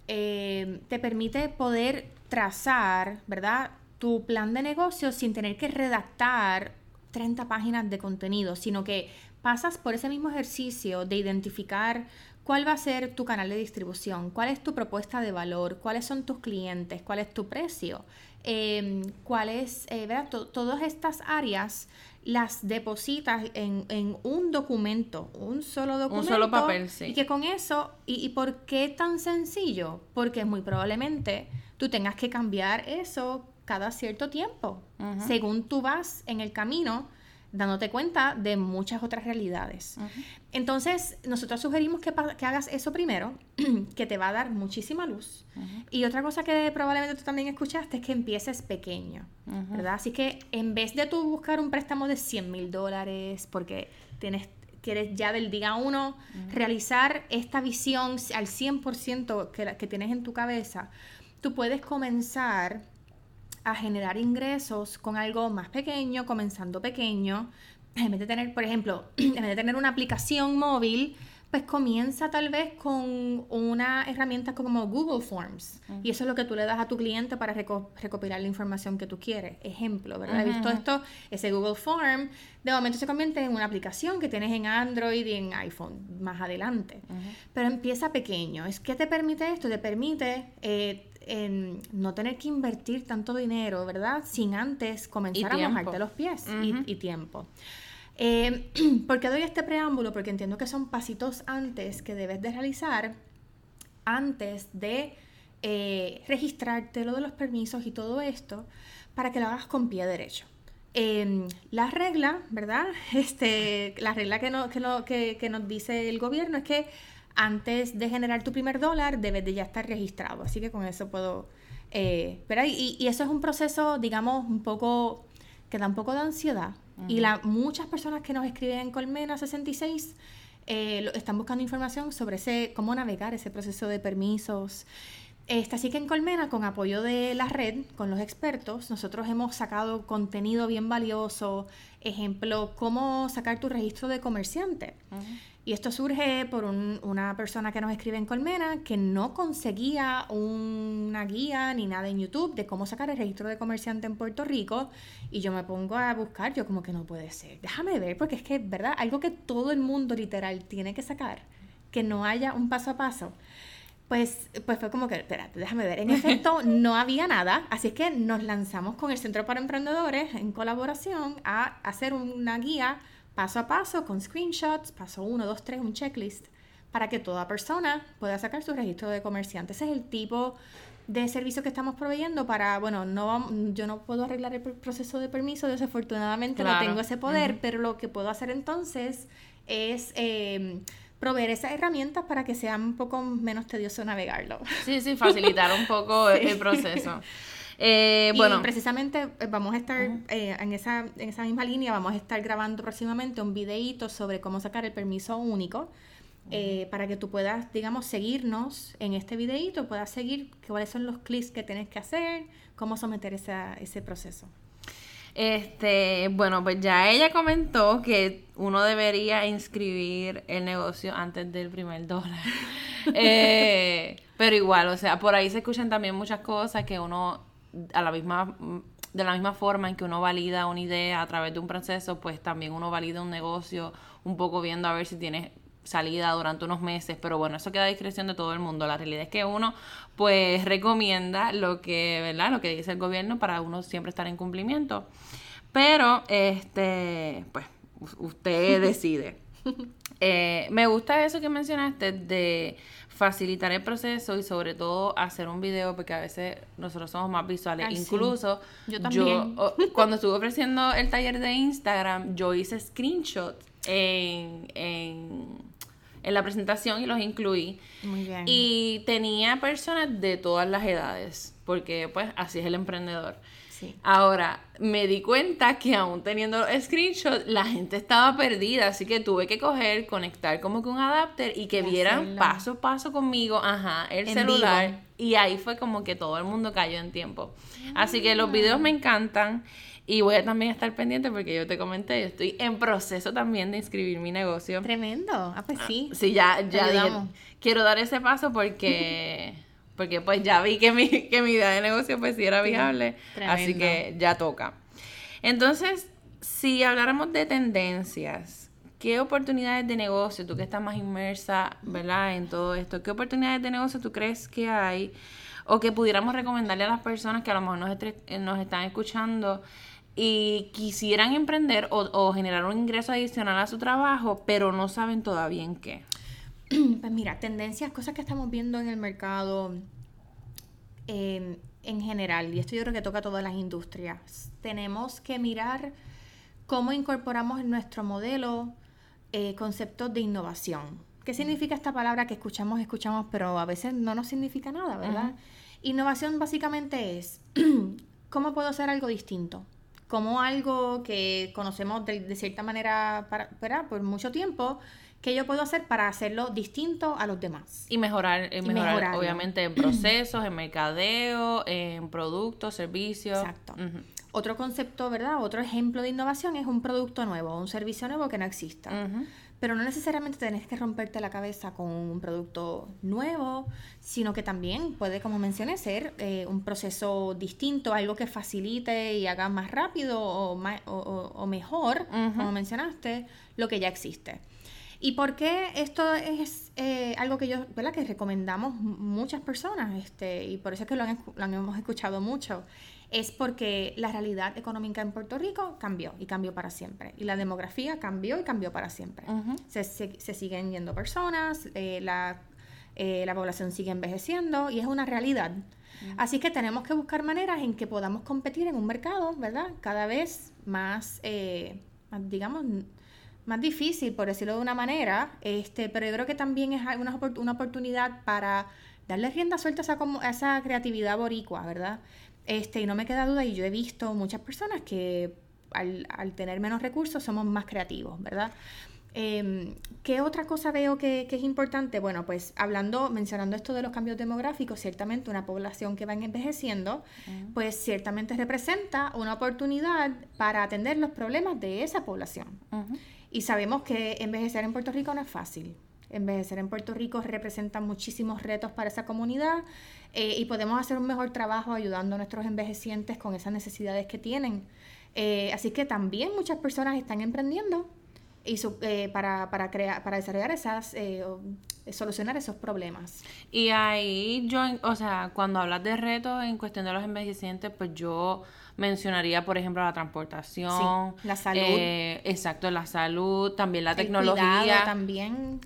eh, te permite poder trazar, ¿verdad? Tu plan de negocio sin tener que redactar 30 páginas de contenido, sino que pasas por ese mismo ejercicio de identificar cuál va a ser tu canal de distribución, cuál es tu propuesta de valor, cuáles son tus clientes, cuál es tu precio, eh, cuál es, eh, ¿verdad? todas estas áreas las depositas en, un documento, un solo documento.
Un solo papel, sí.
Y que con eso, y, por qué tan sencillo? Porque muy probablemente tú tengas que cambiar eso cada cierto tiempo, según tú vas en el camino dándote cuenta de muchas otras realidades. Entonces, nosotros sugerimos que, que, hagas eso primero, [clears throat] que te va a dar muchísima luz. Y otra cosa que probablemente tú también escuchaste es que empieces pequeño, ¿verdad? Así que en vez de tú buscar un préstamo de 100 mil dólares, porque tienes quieres ya del día uno realizar esta visión al 100% que, que tienes en tu cabeza, tú puedes comenzar a generar ingresos con algo más pequeño, comenzando pequeño. En vez de tener, por ejemplo, [clears throat] en vez de tener una aplicación móvil, pues comienza tal vez con una herramienta como Google Forms. Y eso es lo que tú le das a tu cliente para recopilar la información que tú quieres. Ejemplo, ¿verdad? He visto esto, ese Google Form, de momento se convierte en una aplicación que tienes en Android y en iPhone más adelante. Pero empieza pequeño. ¿Es qué te permite esto? Te permite eh, en no tener que invertir tanto dinero, ¿verdad? Sin antes comenzar a mojarte los pies y, tiempo. Eh, [clears throat] ¿Por qué doy este preámbulo? Porque entiendo que son pasitos antes que debes de realizar antes de eh, registrarte lo de los permisos y todo esto para que lo hagas con pie derecho. Eh, la regla, ¿verdad? [laughs] Este, la regla que, no, que, no, que, que nos dice el gobierno es que antes de generar tu primer dólar debes de ya estar registrado. Así que con eso puedo... Eh, y, y, eso es un proceso, digamos, un poco que da un poco de ansiedad. Y la, muchas personas que nos escriben en Colmena 66 eh, están buscando información sobre ese, cómo navegar ese proceso de permisos. Este, así que en Colmena, con apoyo de la red, con los expertos, nosotros hemos sacado contenido bien valioso, ejemplo, cómo sacar tu registro de comerciante. Y esto surge por una persona que nos escribe en Colmena que no conseguía una guía ni nada en YouTube de cómo sacar el registro de comerciante en Puerto Rico. Y yo me pongo a buscar, yo como que no puede ser. Déjame ver, porque es que, ¿verdad? Algo que todo el mundo literal tiene que sacar, que no haya un paso a paso. Pues, pues fue como que, espérate, déjame ver. En efecto, no había nada, así que nos lanzamos con el Centro para Emprendedores en colaboración a hacer una guía paso a paso con screenshots, paso 1, 2, 3, un checklist, para que toda persona pueda sacar su registro de comerciante. Ese es el tipo de servicio que estamos proveyendo para, bueno, no yo no puedo arreglar el proceso de permiso, desafortunadamente no tengo ese poder, pero lo que puedo hacer entonces es eh, proveer esas herramientas para que sea un poco menos tedioso navegarlo.
Sí, sí, facilitar un poco [laughs] el proceso.
Eh, bueno, precisamente eh, vamos a estar eh, en, esa, en esa misma línea, vamos a estar grabando próximamente un videíto sobre cómo sacar el permiso único. Eh, para que tú puedas, digamos, seguirnos en este videíto, puedas seguir cuáles son los clics que tienes que hacer, cómo someter esa, ese proceso.
Este, bueno, pues ya ella comentó que uno debería inscribir el negocio antes del primer dólar. [laughs] pero igual, o sea, por ahí se escuchan también muchas cosas que uno a la misma de la misma forma en que uno valida una idea a través de un proceso, pues también uno valida un negocio un poco viendo a ver si tiene salida durante unos meses, pero bueno, eso queda a discreción de todo el mundo. La realidad es que uno pues recomienda lo que, ¿verdad? Lo que dice el gobierno para uno siempre estar en cumplimiento. Pero este, pues usted [laughs] decide. [laughs] Eh, me gusta eso que mencionaste de facilitar el proceso y sobre todo hacer un video porque a veces nosotros somos más visuales. Incluso
yo también.
cuando estuve ofreciendo el taller de Instagram, yo hice screenshots en, en, en, la presentación y los incluí.
Muy bien.
Y tenía personas de todas las edades porque pues así es el emprendedor. Ahora, me di cuenta que aún teniendo screenshot, la gente estaba perdida, así que tuve que coger, conectar como que un adapter y que vieran paso a paso conmigo, ajá, el celular. Y ahí fue como que todo el mundo cayó en tiempo. Así que los videos me encantan. Y voy a también estar pendiente porque yo te comenté, yo estoy en proceso también de inscribir mi negocio.
Tremendo. Ah, pues sí.
sí, ya, ya quiero dar ese paso porque porque pues ya vi que mi, que mi idea de negocio pues sí era viable, así que ya toca. Entonces, si habláramos de tendencias, ¿qué oportunidades de negocio, tú que estás más inmersa, ¿verdad? En todo esto, ¿qué oportunidades de negocio tú crees que hay o que pudiéramos recomendarle a las personas que a lo mejor nos, nos están escuchando y quisieran emprender o, generar un ingreso adicional a su trabajo, pero no saben todavía en qué? [clears throat]
Pues mira, tendencias, cosas que estamos viendo en el mercado em, en general, y esto yo creo que toca a todas las industrias. Tenemos que mirar cómo incorporamos en nuestro modelo eh, conceptos de innovación. ¿Qué significa esta palabra que escuchamos, escuchamos, pero a veces no nos significa nada, ¿verdad? Innovación básicamente es [clears throat] cómo puedo hacer algo distinto como algo que conocemos de, cierta manera para, por mucho tiempo, que yo puedo hacer para hacerlo distinto a los demás.
Y mejorar, eh, mejorar obviamente, en procesos, en mercadeo, en productos, servicios.
Exacto. Otro concepto, ¿verdad? Otro ejemplo de innovación es un producto nuevo, un servicio nuevo que no exista pero no necesariamente tenés que romperte la cabeza con un producto nuevo, sino que también puede, como mencioné, ser eh, un proceso distinto, algo que facilite y haga más rápido o, o, mejor, como mencionaste, lo que ya existe. ¿Y por qué esto es eh, algo que yo, ¿verdad? Que recomendamos muchas personas, este, y por eso es que lo, lo hemos escuchado mucho, es porque la realidad económica en Puerto Rico cambió y cambió para siempre. Y la demografía cambió y cambió para siempre. se, siguen yendo personas, eh, la, eh, la, población sigue envejeciendo y es una realidad. Así que tenemos que buscar maneras en que podamos competir en un mercado, ¿verdad? Cada vez más, eh, digamos, más difícil, por decirlo de una manera, este, pero yo creo que también es una, una oportunidad para darle rienda suelta a esa, a esa creatividad boricua, ¿verdad? Este, y no me queda duda, y yo he visto muchas personas que al, tener menos recursos somos más creativos, ¿verdad? Em, ¿Qué otra cosa veo que, es importante? Bueno, pues hablando, mencionando esto de los cambios demográficos, ciertamente una población que va envejeciendo, pues ciertamente representa una oportunidad para atender los problemas de esa población. Y sabemos que envejecer en Puerto Rico no es fácil. Envejecer en Puerto Rico representa muchísimos retos para esa comunidad eh, y podemos hacer un mejor trabajo ayudando a nuestros envejecientes con esas necesidades que tienen. Eh, así que también muchas personas están emprendiendo y eh, para, para, crear, para desarrollar esas, solucionar esos problemas.
Y ahí yo, o sea, cuando hablas de retos en cuestión de los envejecientes, pues yo mencionaría, por ejemplo, la transportación.
la salud.
Eh, exacto, la salud, también la tecnología.
también.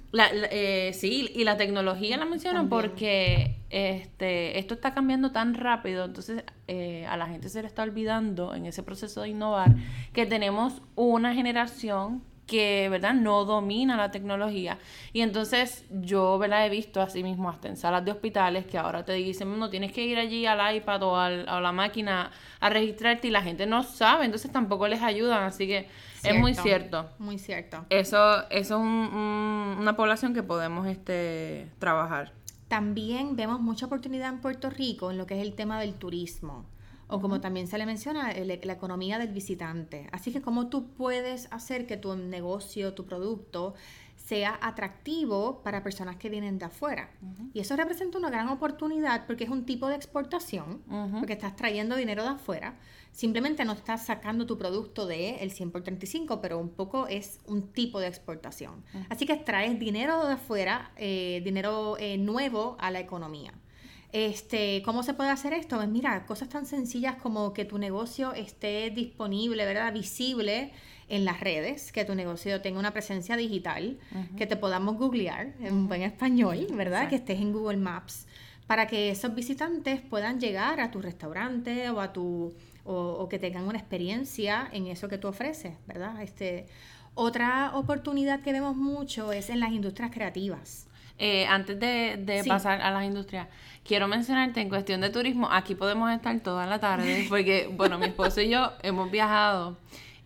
Eh, sí, y la tecnología la mencionan porque este, esto está cambiando tan rápido, entonces eh, a la gente se le está olvidando en ese proceso de innovar que tenemos una generación que, ¿verdad? No domina la tecnología. Y entonces yo, ¿verdad? He visto así mismo hasta en salas de hospitales que ahora te dicen, no, tienes que ir allí al iPad o al, a la máquina a registrarte y la gente no sabe, entonces tampoco les ayudan, así que es muy cierto.
Muy cierto.
Eso, eso es una población que podemos este, trabajar.
También vemos mucha oportunidad en Puerto Rico en lo que es el tema del turismo o como también se le menciona, la economía del visitante. Así que cómo tú puedes hacer que tu negocio, tu producto, sea atractivo para personas que vienen de afuera. Y eso representa una gran oportunidad porque es un tipo de exportación, porque estás trayendo dinero de afuera. Simplemente no estás sacando tu producto de el 100 por 35, pero un poco es un tipo de exportación. Así que traes dinero de afuera, eh, dinero eh, nuevo a la economía. Este, ¿Cómo se puede hacer esto? Pues mira, cosas tan sencillas como que tu negocio esté disponible, ¿verdad? Visible en las redes, que tu negocio tenga una presencia digital, que te podamos googlear en buen español, ¿verdad? Que estés en Google Maps, para que esos visitantes puedan llegar a tu restaurante o a tu o, que tengan una experiencia en eso que tú ofreces, ¿verdad? Este, otra oportunidad que vemos mucho es en las industrias creativas.
Eh, antes de, pasar a las industrias, quiero mencionarte en cuestión de turismo, aquí podemos estar toda la tarde, [laughs] porque, bueno, mi esposo y yo hemos viajado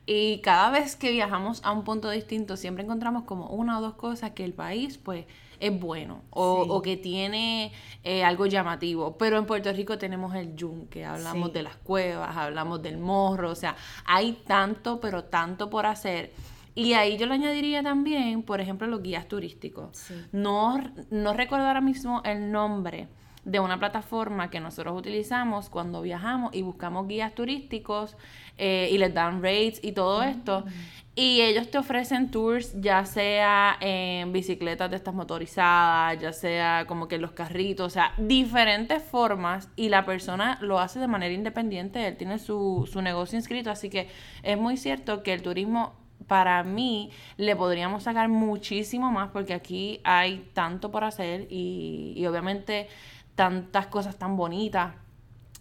y cada vez que viajamos a un punto distinto, siempre encontramos como una o dos cosas que el país, pues, es bueno o, que tiene eh, algo llamativo. Pero en Puerto Rico tenemos el yunque, hablamos de las cuevas, hablamos del morro, o sea, hay tanto, pero tanto por hacer y ahí yo le añadiría también, por ejemplo, los guías turísticos. No, no recuerdo ahora mismo el nombre, de una plataforma que nosotros utilizamos cuando viajamos y buscamos guías turísticos eh, y les dan rates y todo esto. Y ellos te ofrecen tours, ya sea en bicicletas de estas motorizadas, ya sea como que en los carritos, o sea, diferentes formas y la persona lo hace de manera independiente, él tiene su, su negocio inscrito, así que es muy cierto que el turismo para mí le podríamos sacar muchísimo más porque aquí hay tanto por hacer y, y obviamente tantas cosas tan bonitas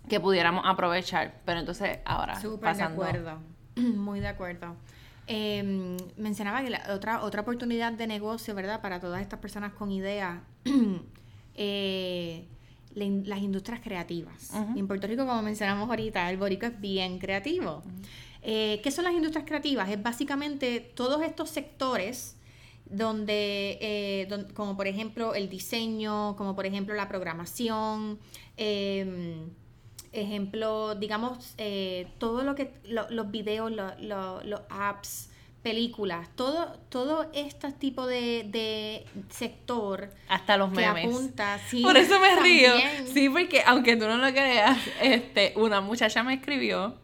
que pudiéramos aprovechar. Pero entonces ahora
Súper de acuerdo, [clears throat] muy de acuerdo. Em, mencionaba que la otra, otra oportunidad de negocio, ¿verdad? Para todas estas personas con ideas, [clears throat] eh, las industrias creativas. En Puerto Rico, como mencionamos ahorita, el borico es bien creativo. Eh, ¿Qué son las industrias creativas? Es básicamente todos estos sectores donde, eh, como por ejemplo el diseño, como por ejemplo la programación, em, ejemplo, digamos, eh, todo lo que, los videos, los apps, películas, todo, todo este tipo de, sector.
Hasta los memes. Por eso me río. Sí, porque aunque tú no lo creas, este, una muchacha me escribió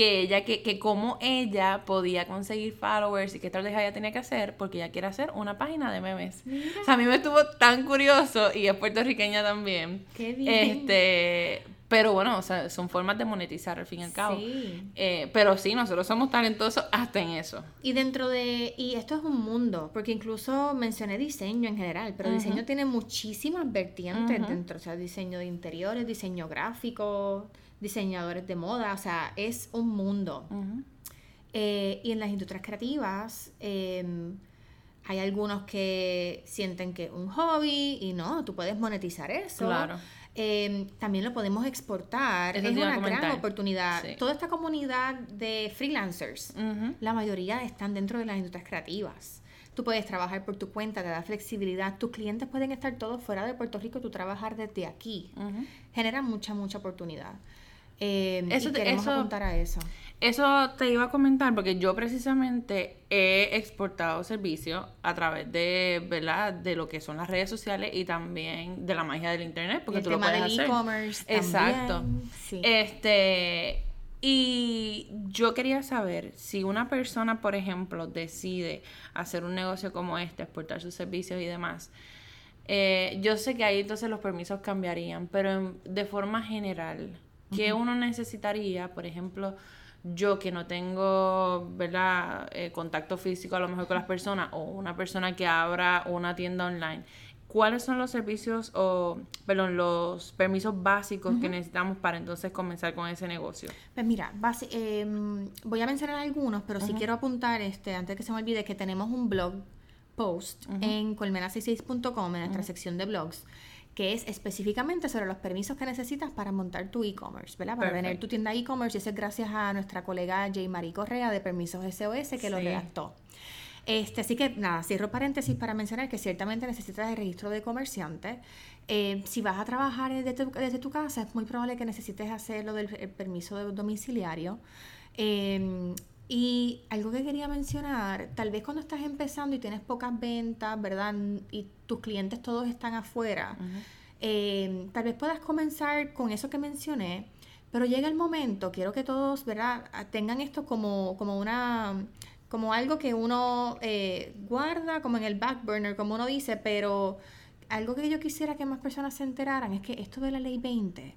que ella, que, que como ella podía conseguir followers y qué tal ella tenía que hacer, porque ella quiere hacer una página de memes. O sea, a mí me estuvo tan curioso y es puertorriqueña también.
Qué bien.
Este, pero bueno, o sea, son formas de monetizar al fin y al cabo. Sí. Eh, pero sí, nosotros somos talentosos hasta en eso.
Y dentro de, y esto es un mundo, porque incluso mencioné diseño en general, pero diseño tiene muchísimas vertientes dentro, o sea, diseño de interiores, diseño gráfico, diseñadores de moda, o sea, es un mundo. Eh, y en las industrias creativas em, hay algunos que sienten que es un hobby y no, tú puedes monetizar eso.
Claro.
Em, también lo podemos exportar. es una gran oportunidad. Toda esta comunidad de freelancers, la mayoría están dentro de las industrias creativas. Tú puedes trabajar por tu cuenta, te da flexibilidad. Tus clientes pueden estar todos fuera de Puerto Rico, tú trabajar desde aquí. Genera mucha, mucha oportunidad. Eh, eso, y queremos eso, apuntar a eso.
Eso te iba a comentar porque yo precisamente he exportado servicios a través de, ¿verdad? de lo que son las redes sociales y también de la magia del internet, porque tú lo puedes del
e-commerce
Exacto. Este y yo quería saber si una persona, por ejemplo, decide hacer un negocio como este, exportar sus servicios y demás. Eh, yo sé que ahí entonces los permisos cambiarían, pero de forma general, ¿Qué uno necesitaría, por ejemplo, yo que no tengo, ¿verdad?, eh, contacto físico a lo mejor con las personas o una persona que abra una tienda online. ¿Cuáles son los servicios o, perdón, los permisos básicos que necesitamos para entonces comenzar con ese negocio?
Pues mira, em, voy a mencionar algunos, pero sí quiero apuntar, este, antes que se me olvide, que tenemos un blog post en colmena66.com, en nuestra sección de blogs, que es específicamente sobre los permisos que necesitas para montar tu e-commerce, ¿verdad? Para tener tu tienda e-commerce, y eso es gracias a nuestra colega J. Marie Correa de Permisos SOS que lo redactó. Este, así que nada, cierro paréntesis para mencionar que ciertamente necesitas el registro de comerciante. Eh, si vas a trabajar desde tu, desde tu, casa, es muy probable que necesites hacerlo del permiso domiciliario. Em, y algo que quería mencionar, tal vez cuando estás empezando y tienes pocas ventas, ¿verdad? Y tus clientes todos están afuera, eh, tal vez puedas comenzar con eso que mencioné, pero llega el momento, quiero que todos, ¿verdad? Tengan esto como, como una como algo que uno eh, guarda como en el back burner, como uno dice, pero algo que yo quisiera que más personas se enteraran es que esto de la ley 20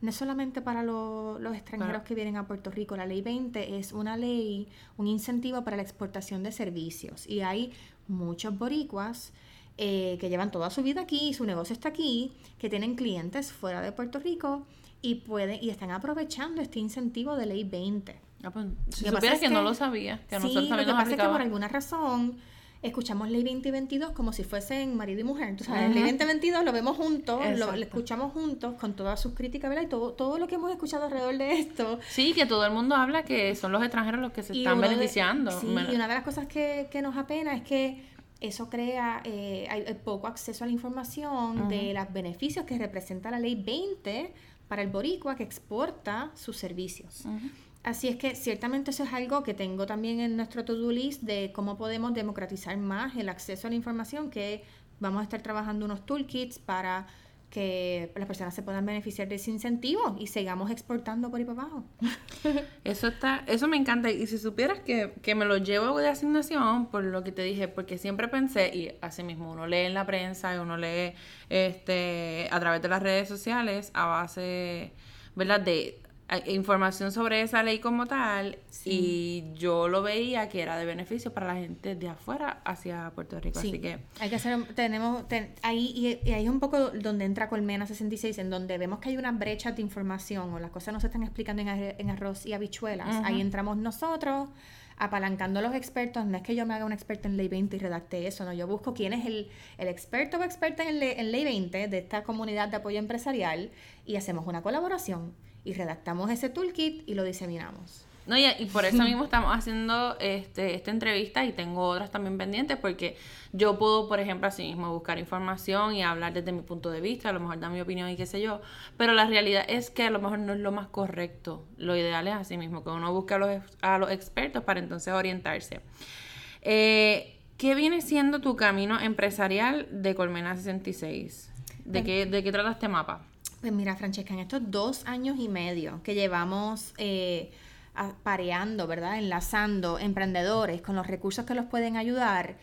no es solamente para los extranjeros que vienen a Puerto Rico. La ley 20 es una ley, un incentivo para la exportación de servicios. Y hay muchos boricuas eh, que llevan toda su vida aquí, su negocio está aquí, que tienen clientes fuera de Puerto Rico y pueden y están aprovechando este incentivo de ley 20.
Ah, pues, si supieras que, no lo sabía, que
sí, lo que pasa es que por alguna razón escuchamos Ley 2022 como si fuesen marido y mujer. Entonces, uh Ley 2022 lo vemos juntos, lo, escuchamos juntos con todas sus críticas, ¿verdad? Y todo, todo lo que hemos escuchado alrededor de esto.
Sí, que todo el mundo habla que son los extranjeros los que se están beneficiando.
sí, y una de las cosas que, que nos apena es que eso crea, eh, hay poco acceso a la información de los beneficios que representa la ley 20 para el boricua que exporta sus servicios. Así es que ciertamente eso es algo que tengo también en nuestro to-do list de cómo podemos democratizar más el acceso a la información, que vamos a estar trabajando unos toolkits para que las personas se puedan beneficiar de ese incentivo y sigamos exportando por ahí para abajo. [laughs]
Eso está, eso me encanta. Y si supieras que, que, me lo llevo de asignación, por lo que te dije, porque siempre pensé, y así mismo uno lee en la prensa y uno lee este a través de las redes sociales a base, ¿verdad? de información sobre esa ley como tal y yo lo veía que era de beneficio para la gente de afuera hacia Puerto Rico. Así que
hay que hacer, tenemos, ahí y, ahí es un poco donde entra Colmena 66, en donde vemos que hay una brecha de información o las cosas no se están explicando en, arroz y habichuelas. Ahí entramos nosotros apalancando a los expertos. No es que yo me haga un experto en ley 20 y redacte eso, no. Yo busco quién es el, el experto o experta en, en ley 20 de esta comunidad de apoyo empresarial y hacemos una colaboración y redactamos ese toolkit y lo diseminamos.
No, y, y, por eso mismo estamos haciendo este, esta entrevista y tengo otras también pendientes porque yo puedo, por ejemplo, así mismo buscar información y hablar desde mi punto de vista, a lo mejor dar mi opinión y qué sé yo, pero la realidad es que a lo mejor no es lo más correcto. Lo ideal es así mismo, que uno busque a los, a los expertos para entonces orientarse. Eh, ¿Qué viene siendo tu camino empresarial de Colmena 66? ¿De, qué, ¿De qué trata este mapa?
Pues mira, Francesca, en estos dos años y medio que llevamos eh, pareando, ¿verdad? Enlazando emprendedores con los recursos que los pueden ayudar,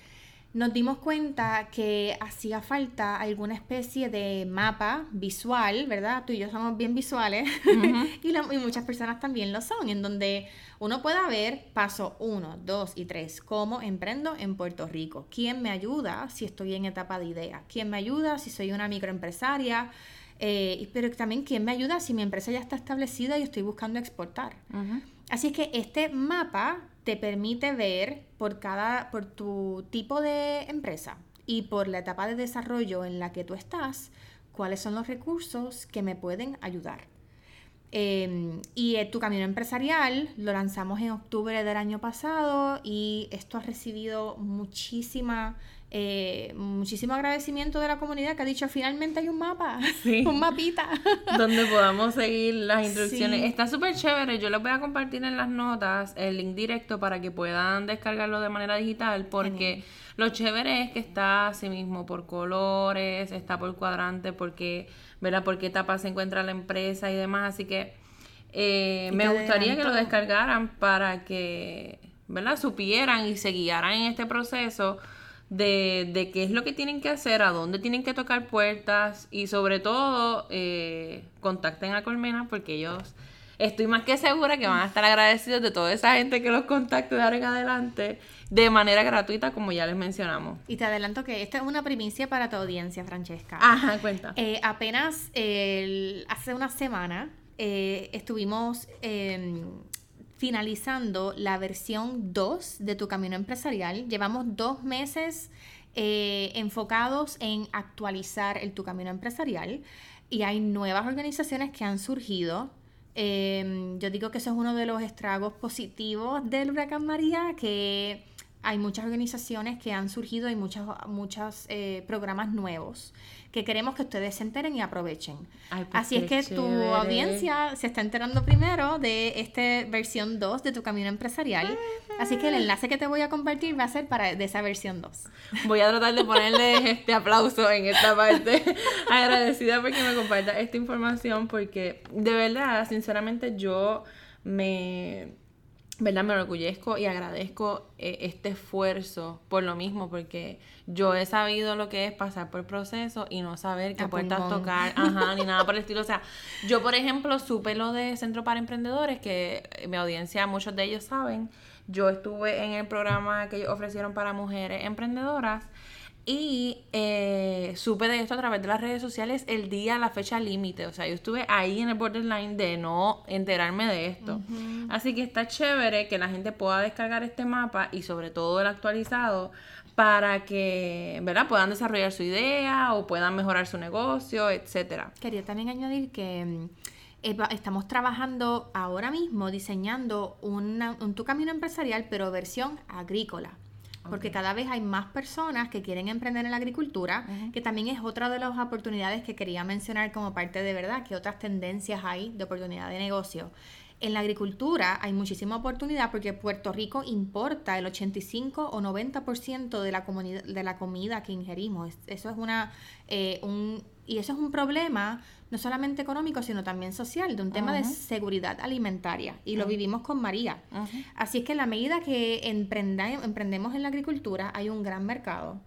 nos dimos cuenta que hacía falta alguna especie de mapa visual, ¿verdad? Tú y yo somos bien visuales [laughs] y, y, muchas personas también lo son, en donde uno pueda ver paso uno, dos y tres, cómo emprendo en Puerto Rico, quién me ayuda si estoy en etapa de idea, quién me ayuda si soy una microempresaria, eh, pero también quién me ayuda si mi empresa ya está establecida y estoy buscando exportar. Así es que este mapa te permite ver por cada, por tu tipo de empresa y por la etapa de desarrollo en la que tú estás, cuáles son los recursos que me pueden ayudar. Em, y tu camino empresarial lo lanzamos en octubre del año pasado y esto ha recibido muchísima eh, muchísimo agradecimiento de la comunidad que ha dicho finalmente hay un mapa, [laughs] un mapita. [laughs]
Donde podamos seguir las instrucciones. Está súper chévere, yo les voy a compartir en las notas el link directo para que puedan descargarlo de manera digital porque lo chévere es que está así mismo por colores, está por cuadrante, porque, ¿verdad? Por qué etapa se encuentra la empresa y demás, así que eh, me gustaría que lo descargaran para que, ¿verdad? Supieran y se guiaran en este proceso de, de, qué es lo que tienen que hacer, a dónde tienen que tocar puertas y sobre todo eh, contacten a Colmena porque ellos estoy más que segura que van a estar agradecidos de toda esa gente que los contacte de ahora en adelante de manera gratuita como ya les mencionamos.
Y te adelanto que esta es una primicia para tu audiencia, Francesca.
Ajá, cuenta.
Eh, apenas hace una semana eh, estuvimos finalizando la versión 2 de tu camino empresarial. Llevamos dos meses eh, enfocados en actualizar el tu camino empresarial y hay nuevas organizaciones que han surgido. Em, yo digo que eso es uno de los estragos positivos del huracán María, que hay muchas organizaciones que han surgido y muchos muchas, eh, programas nuevos que queremos que ustedes se enteren y aprovechen. Pues Así es que tu audiencia se está enterando primero de esta versión 2 de tu camino empresarial. Así que el enlace que te voy a compartir va a ser para de esa versión 2.
Voy a tratar de ponerle [laughs] este aplauso en esta parte. [laughs] Agradecida porque me comparta esta información porque de verdad, sinceramente yo me ¿verdad? Me orgullezco y agradezco eh, este esfuerzo por lo mismo, porque yo he sabido lo que es pasar por el proceso y no saber qué puertas tocar, ajá, ni nada por el [laughs] estilo. O sea, yo, por ejemplo, supe lo de Centro para Emprendedores, que mi audiencia, muchos de ellos saben. Yo estuve en el programa que ellos ofrecieron para mujeres emprendedoras y eh, supe de esto a través de las redes sociales el día, la fecha límite. O sea, yo estuve ahí en el borderline de no enterarme de esto. Así que está chévere que la gente pueda descargar este mapa y sobre todo el actualizado para que, ¿verdad? Puedan desarrollar su idea o puedan mejorar su negocio, etcétera.
Quería también añadir que mm, estamos trabajando ahora mismo diseñando un tu camino empresarial, pero versión agrícola porque cada vez hay más personas que quieren emprender en la agricultura, que también es otra de las oportunidades que quería mencionar como parte de verdad, que otras tendencias hay de oportunidad de negocio. En la agricultura hay muchísima oportunidad porque Puerto Rico importa el 85 o 90% de la, de la comida que ingerimos. Eso es una, eh, un Y eso es un problema no solamente económico, sino también social, de un tema de seguridad alimentaria. Y lo vivimos con María. Así es que en la medida que emprendemos en la agricultura, hay un gran mercado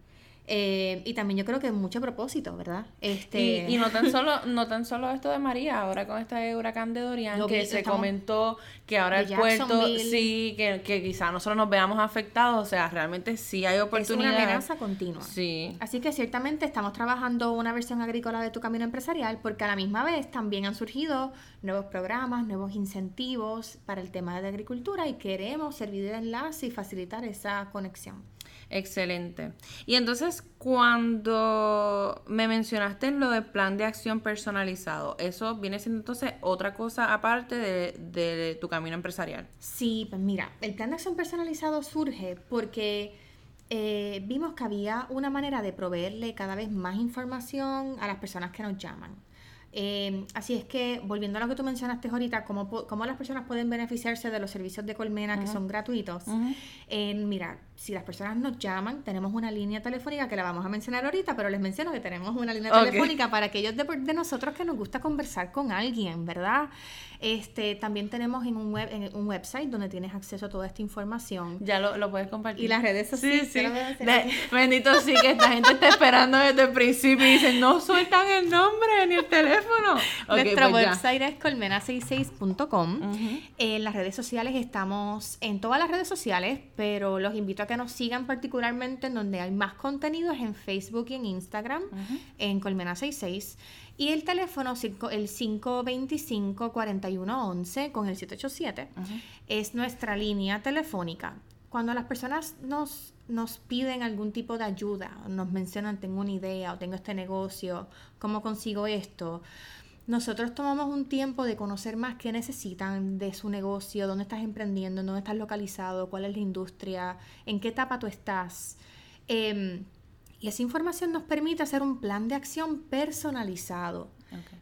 eh, y también yo creo que mucho propósito, ¿verdad?
Este... Y, no tan [laughs] solo no tan solo esto de María, ahora con este huracán de Dorian, que se comentó que ahora el puerto, sí, que, que quizá nosotros nos veamos afectados, o sea, realmente sí hay oportunidades.
Es una amenaza continua. Sí. Así que ciertamente estamos trabajando una versión agrícola de tu camino empresarial, porque a la misma vez también han surgido nuevos programas, nuevos incentivos para el tema de agricultura y queremos servir de enlace y facilitar esa conexión.
Excelente. Y entonces, cuando me mencionaste lo del plan de acción personalizado, eso viene siendo entonces otra cosa aparte de, tu camino empresarial.
Sí, pues mira, el plan de acción personalizado surge porque eh, vimos que había una manera de proveerle cada vez más información a las personas que nos llaman. Eh, así es que, volviendo a lo que tú mencionaste ahorita, cómo, cómo las personas pueden beneficiarse de los servicios de Colmena que son gratuitos. Eh, mira, si las personas nos llaman, tenemos una línea telefónica que la vamos a mencionar ahorita, pero les menciono que tenemos una línea telefónica para aquellos de, de, nosotros que nos gusta conversar con alguien, ¿verdad? Este, también tenemos en un, web, en un website donde tienes acceso a toda esta información.
Ya lo, lo puedes compartir.
Y las redes sociales.
Sí, sí. [laughs] bendito sí, que esta gente está esperando desde el principio y dicen, no sueltan el nombre ni el teléfono.
Nuestro pues website es colmena66.com. En las redes sociales estamos en todas las redes sociales, pero los invito a que nos sigan particularmente en donde hay más contenidos en Facebook y en Instagram, en Colmena66. Y el teléfono, el 525-4111 con el 787, es nuestra línea telefónica. Cuando las personas nos, nos piden algún tipo de ayuda, nos mencionan, tengo una idea o tengo este negocio, ¿cómo consigo esto? Nosotros tomamos un tiempo de conocer más qué necesitan de su negocio, dónde estás emprendiendo, dónde estás localizado, cuál es la industria, en qué etapa tú estás. Em, y esa información nos permite hacer un plan de acción personalizado.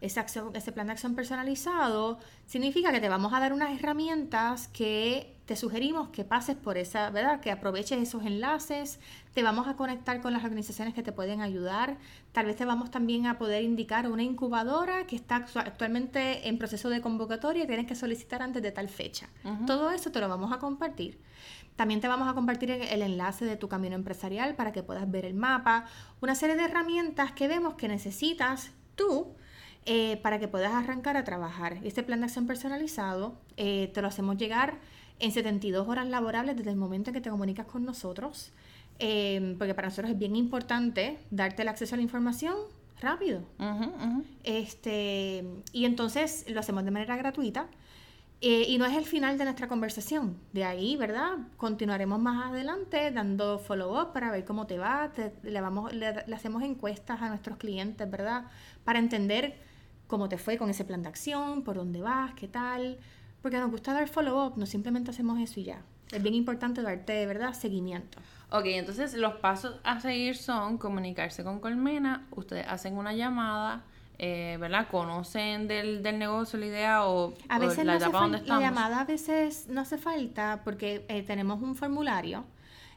Ese, ese plan de acción personalizado significa que te vamos a dar unas herramientas que te sugerimos que pases por esa, ¿verdad? Que aproveches esos enlaces, te vamos a conectar con las organizaciones que te pueden ayudar, tal vez te vamos también a poder indicar una incubadora que está actualmente en proceso de convocatoria y tienes que solicitar antes de tal fecha. Todo eso te lo vamos a compartir. También te vamos a compartir el enlace de tu camino empresarial para que puedas ver el mapa, una serie de herramientas que vemos que necesitas tú eh, para que puedas arrancar a trabajar. Este plan de acción personalizado eh, te lo hacemos llegar en 72 horas laborables desde el momento en que te comunicas con nosotros, em, porque para nosotros es bien importante darte el acceso a la información rápido. Este, y entonces lo hacemos de manera gratuita. Eh, y no es el final de nuestra conversación. De ahí, ¿verdad? Continuaremos más adelante dando follow-up para ver cómo te va. le, vamos, le, hacemos encuestas a nuestros clientes, ¿verdad? Para entender cómo te fue con ese plan de acción, por dónde vas, qué tal porque nos gusta dar follow-up, no simplemente hacemos eso y ya. Es bien importante darte, verdad, seguimiento.
Ok, entonces los pasos a seguir son comunicarse con Colmena, ustedes hacen una llamada, eh, ¿verdad? Conocen del, del, negocio, la idea o,
a veces la etapa donde estamos. La llamada a veces no hace falta porque eh, tenemos un formulario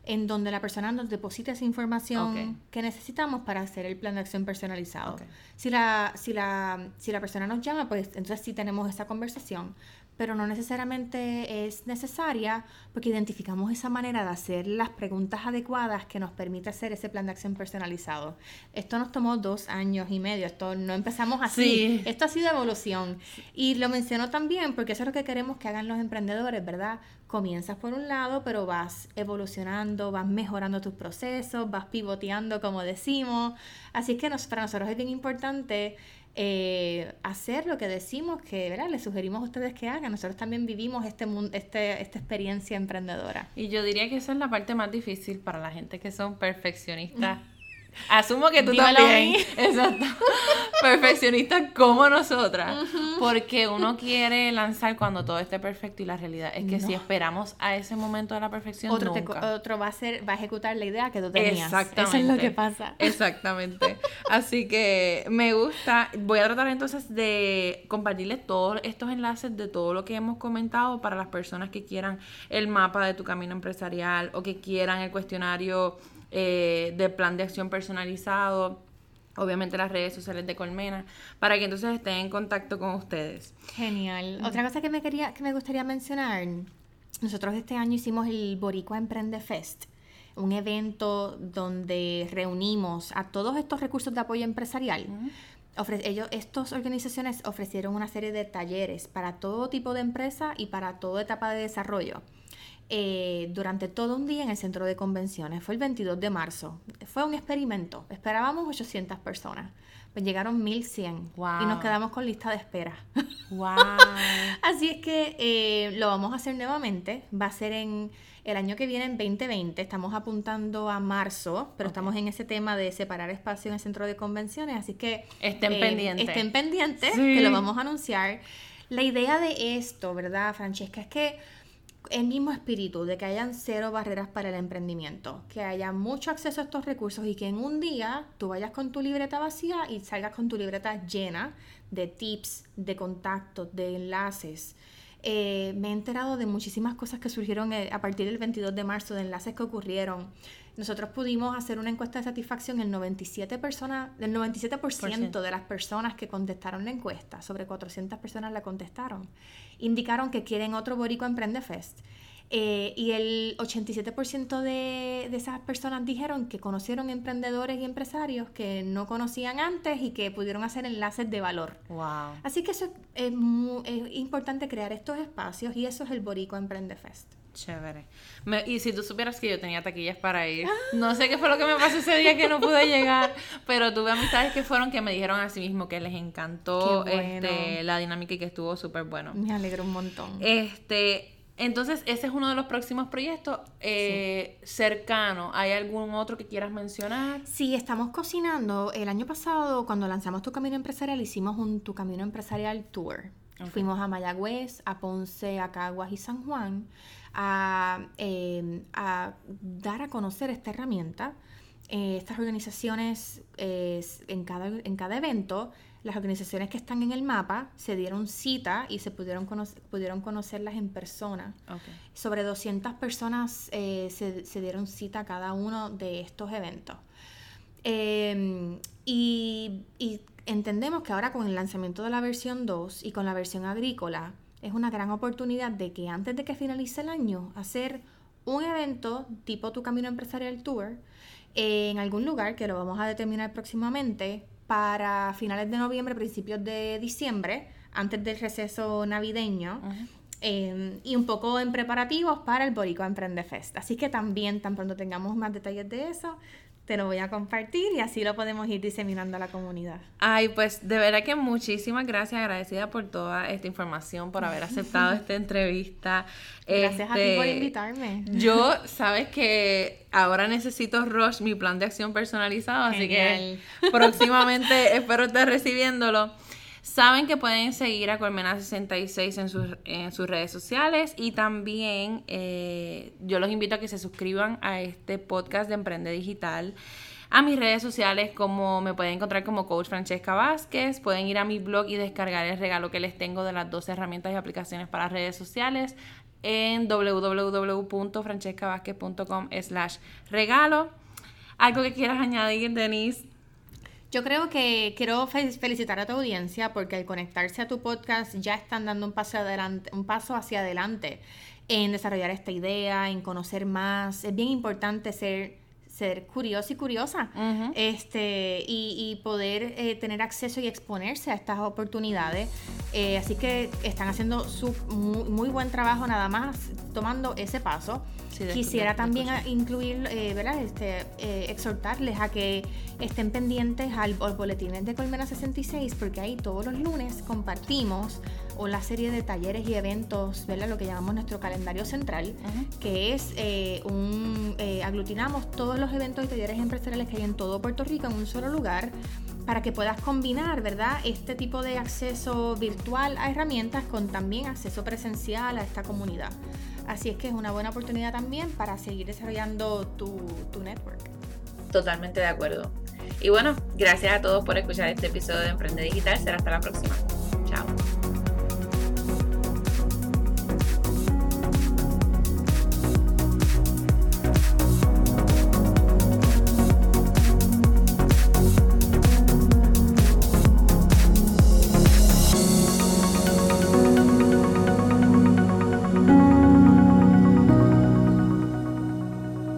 en donde la persona nos deposita esa información que necesitamos para hacer el plan de acción personalizado. Si, la, si, la, si la persona nos llama, pues entonces sí tenemos esa conversación pero no necesariamente es necesaria porque identificamos esa manera de hacer las preguntas adecuadas que nos permite hacer ese plan de acción personalizado. Esto nos tomó dos años y medio, esto no empezamos así, esto ha sido evolución. Y lo menciono también porque eso es lo que queremos que hagan los emprendedores, ¿verdad? Comienzas por un lado, pero vas evolucionando, vas mejorando tus procesos, vas pivoteando, como decimos. Así que nos, para nosotros es bien importante eh, hacer lo que decimos que, ¿verdad? Les sugerimos a ustedes que hagan. Nosotros también vivimos este, este, esta experiencia emprendedora.
Y yo diría que esa es la parte más difícil para la gente que son perfeccionistas Asumo que tú también. [laughs] Exacto. Perfeccionistas como nosotras. Porque uno quiere lanzar cuando todo esté perfecto y la realidad es que si esperamos a ese momento de la perfección,
otro, otro va a ser, va a ejecutar la idea que tú tenías. Exactamente. Eso es lo que pasa.
Exactamente. Así que me gusta. Voy a tratar entonces de compartirles todos estos enlaces de todo lo que hemos comentado para las personas que quieran el mapa de tu camino empresarial o que quieran el cuestionario eh, de plan de acción personalizado. obviamente las redes sociales de Colmena, para que entonces estén en contacto con ustedes.
Genial. Otra cosa que me quería, que me gustaría mencionar, nosotros este año hicimos el Boricua Emprende Fest, un evento donde reunimos a todos estos recursos de apoyo empresarial. ellos, estas organizaciones ofrecieron una serie de talleres para todo tipo de empresa y para toda etapa de desarrollo. Eh, durante todo un día en el centro de convenciones. Fue el 22 de marzo. Fue un experimento. Esperábamos 800 personas. Pues llegaron 1100 y nos quedamos con lista de espera. Wow. [laughs] Así es que eh, lo vamos a hacer nuevamente. Va a ser en el año que viene, en 2020. Estamos apuntando a marzo, pero estamos en ese tema de separar espacio en el centro de convenciones. Así que
estén eh, pendientes.
Estén pendientes, que lo vamos a anunciar. La idea de esto, ¿verdad, Francesca? Es que el mismo espíritu de que hayan cero barreras para el emprendimiento, que haya mucho acceso a estos recursos y que en un día tú vayas con tu libreta vacía y salgas con tu libreta llena de tips, de contactos, de enlaces. Eh, me he enterado de muchísimas cosas que surgieron eh, a partir del 22 de marzo, de enlaces que ocurrieron. Nosotros pudimos hacer una encuesta de satisfacción, el 97%, personas, del 97% de las personas que contestaron la encuesta, sobre 400 personas la contestaron, indicaron que quieren otro Boricua Emprende Fest. Eh, y el 87% de, de, esas personas dijeron que conocieron emprendedores y empresarios que no conocían antes y que pudieron hacer enlaces de valor.
Wow.
Así que eso es, es importante crear estos espacios y eso es el Boricua Emprende Fest.
Chévere. y si tú supieras que yo tenía taquillas para ir, no sé qué fue lo que me pasó ese día que no pude llegar, pero tuve amistades que fueron que me dijeron a sí mismo que les encantó este, la dinámica y que estuvo súper bueno.
Me alegro un montón.
Este, entonces, ese es uno de los próximos proyectos eh, cercano. ¿Hay algún otro que quieras mencionar?
Sí, estamos cocinando. El año pasado, cuando lanzamos Tu Camino Empresarial, hicimos un Tu Camino Empresarial Tour. Fuimos a Mayagüez, a Ponce, a Caguas y San Juan Em, a, dar a conocer esta herramienta. Eh, estas organizaciones, en, cada, en cada evento, las organizaciones que están en el mapa se dieron cita y se pudieron, pudieron conocerlas en persona. Sobre 200 personas eh, se, dieron cita a cada uno de estos eventos. Em, y, y, entendemos que ahora con el lanzamiento de la versión 2 y con la versión agrícola, es una gran oportunidad de que antes de que finalice el año, hacer un evento tipo Tu Camino Empresarial Tour en algún lugar que lo vamos a determinar próximamente para finales de noviembre, principios de diciembre, antes del receso navideño. Em, y un poco en preparativos para el Boricua Emprende Fest. Así que también, tan pronto tengamos más detalles de eso, te lo voy a compartir y así lo podemos ir diseminando a la comunidad.
Ay, pues de verdad que muchísimas gracias, agradecida por toda esta información, por haber aceptado [laughs] esta entrevista.
Gracias a ti por este, invitarme.
Yo, [laughs] sabes que ahora necesito Rush, mi plan de acción personalizado, así que próximamente [laughs] espero estar recibiéndolo. Saben que pueden seguir a Colmena66 en sus, en sus redes sociales y también eh, yo los invito a que se suscriban a este podcast de Emprende Digital a mis redes sociales como me pueden encontrar como coach Francesca Vázquez, pueden ir a mi blog y descargar el regalo que les tengo de las dos herramientas y aplicaciones para redes sociales en www.francescavázquez.com slash regalo. ¿Algo que quieras añadir, Denise?
Yo creo que quiero felicitar a tu audiencia porque al conectarse a tu podcast ya están dando un paso adelante, un paso hacia adelante en desarrollar esta idea, en conocer más. Es bien importante ser ser curioso y curiosa este y, poder eh, tener acceso y exponerse a estas oportunidades. Eh, así que están haciendo su muy, buen trabajo nada más tomando ese paso quisiera también incluir eh, ¿verdad? Este, exhortarles a que estén pendientes al, al boletín de Colmena 66 porque ahí todos los lunes compartimos la serie de talleres y eventos, ¿verdad? Lo que llamamos nuestro calendario central, que es eh, un, eh, aglutinamos todos los eventos y talleres empresariales que hay en todo Puerto Rico en un solo lugar para que puedas combinar, ¿verdad? Este tipo de acceso virtual a herramientas con también acceso presencial a esta comunidad. Así es que es una buena oportunidad también para seguir desarrollando tu, tu network.
Totalmente de acuerdo. Y bueno, gracias a todos por escuchar este episodio de Emprende Digital. Será hasta la próxima.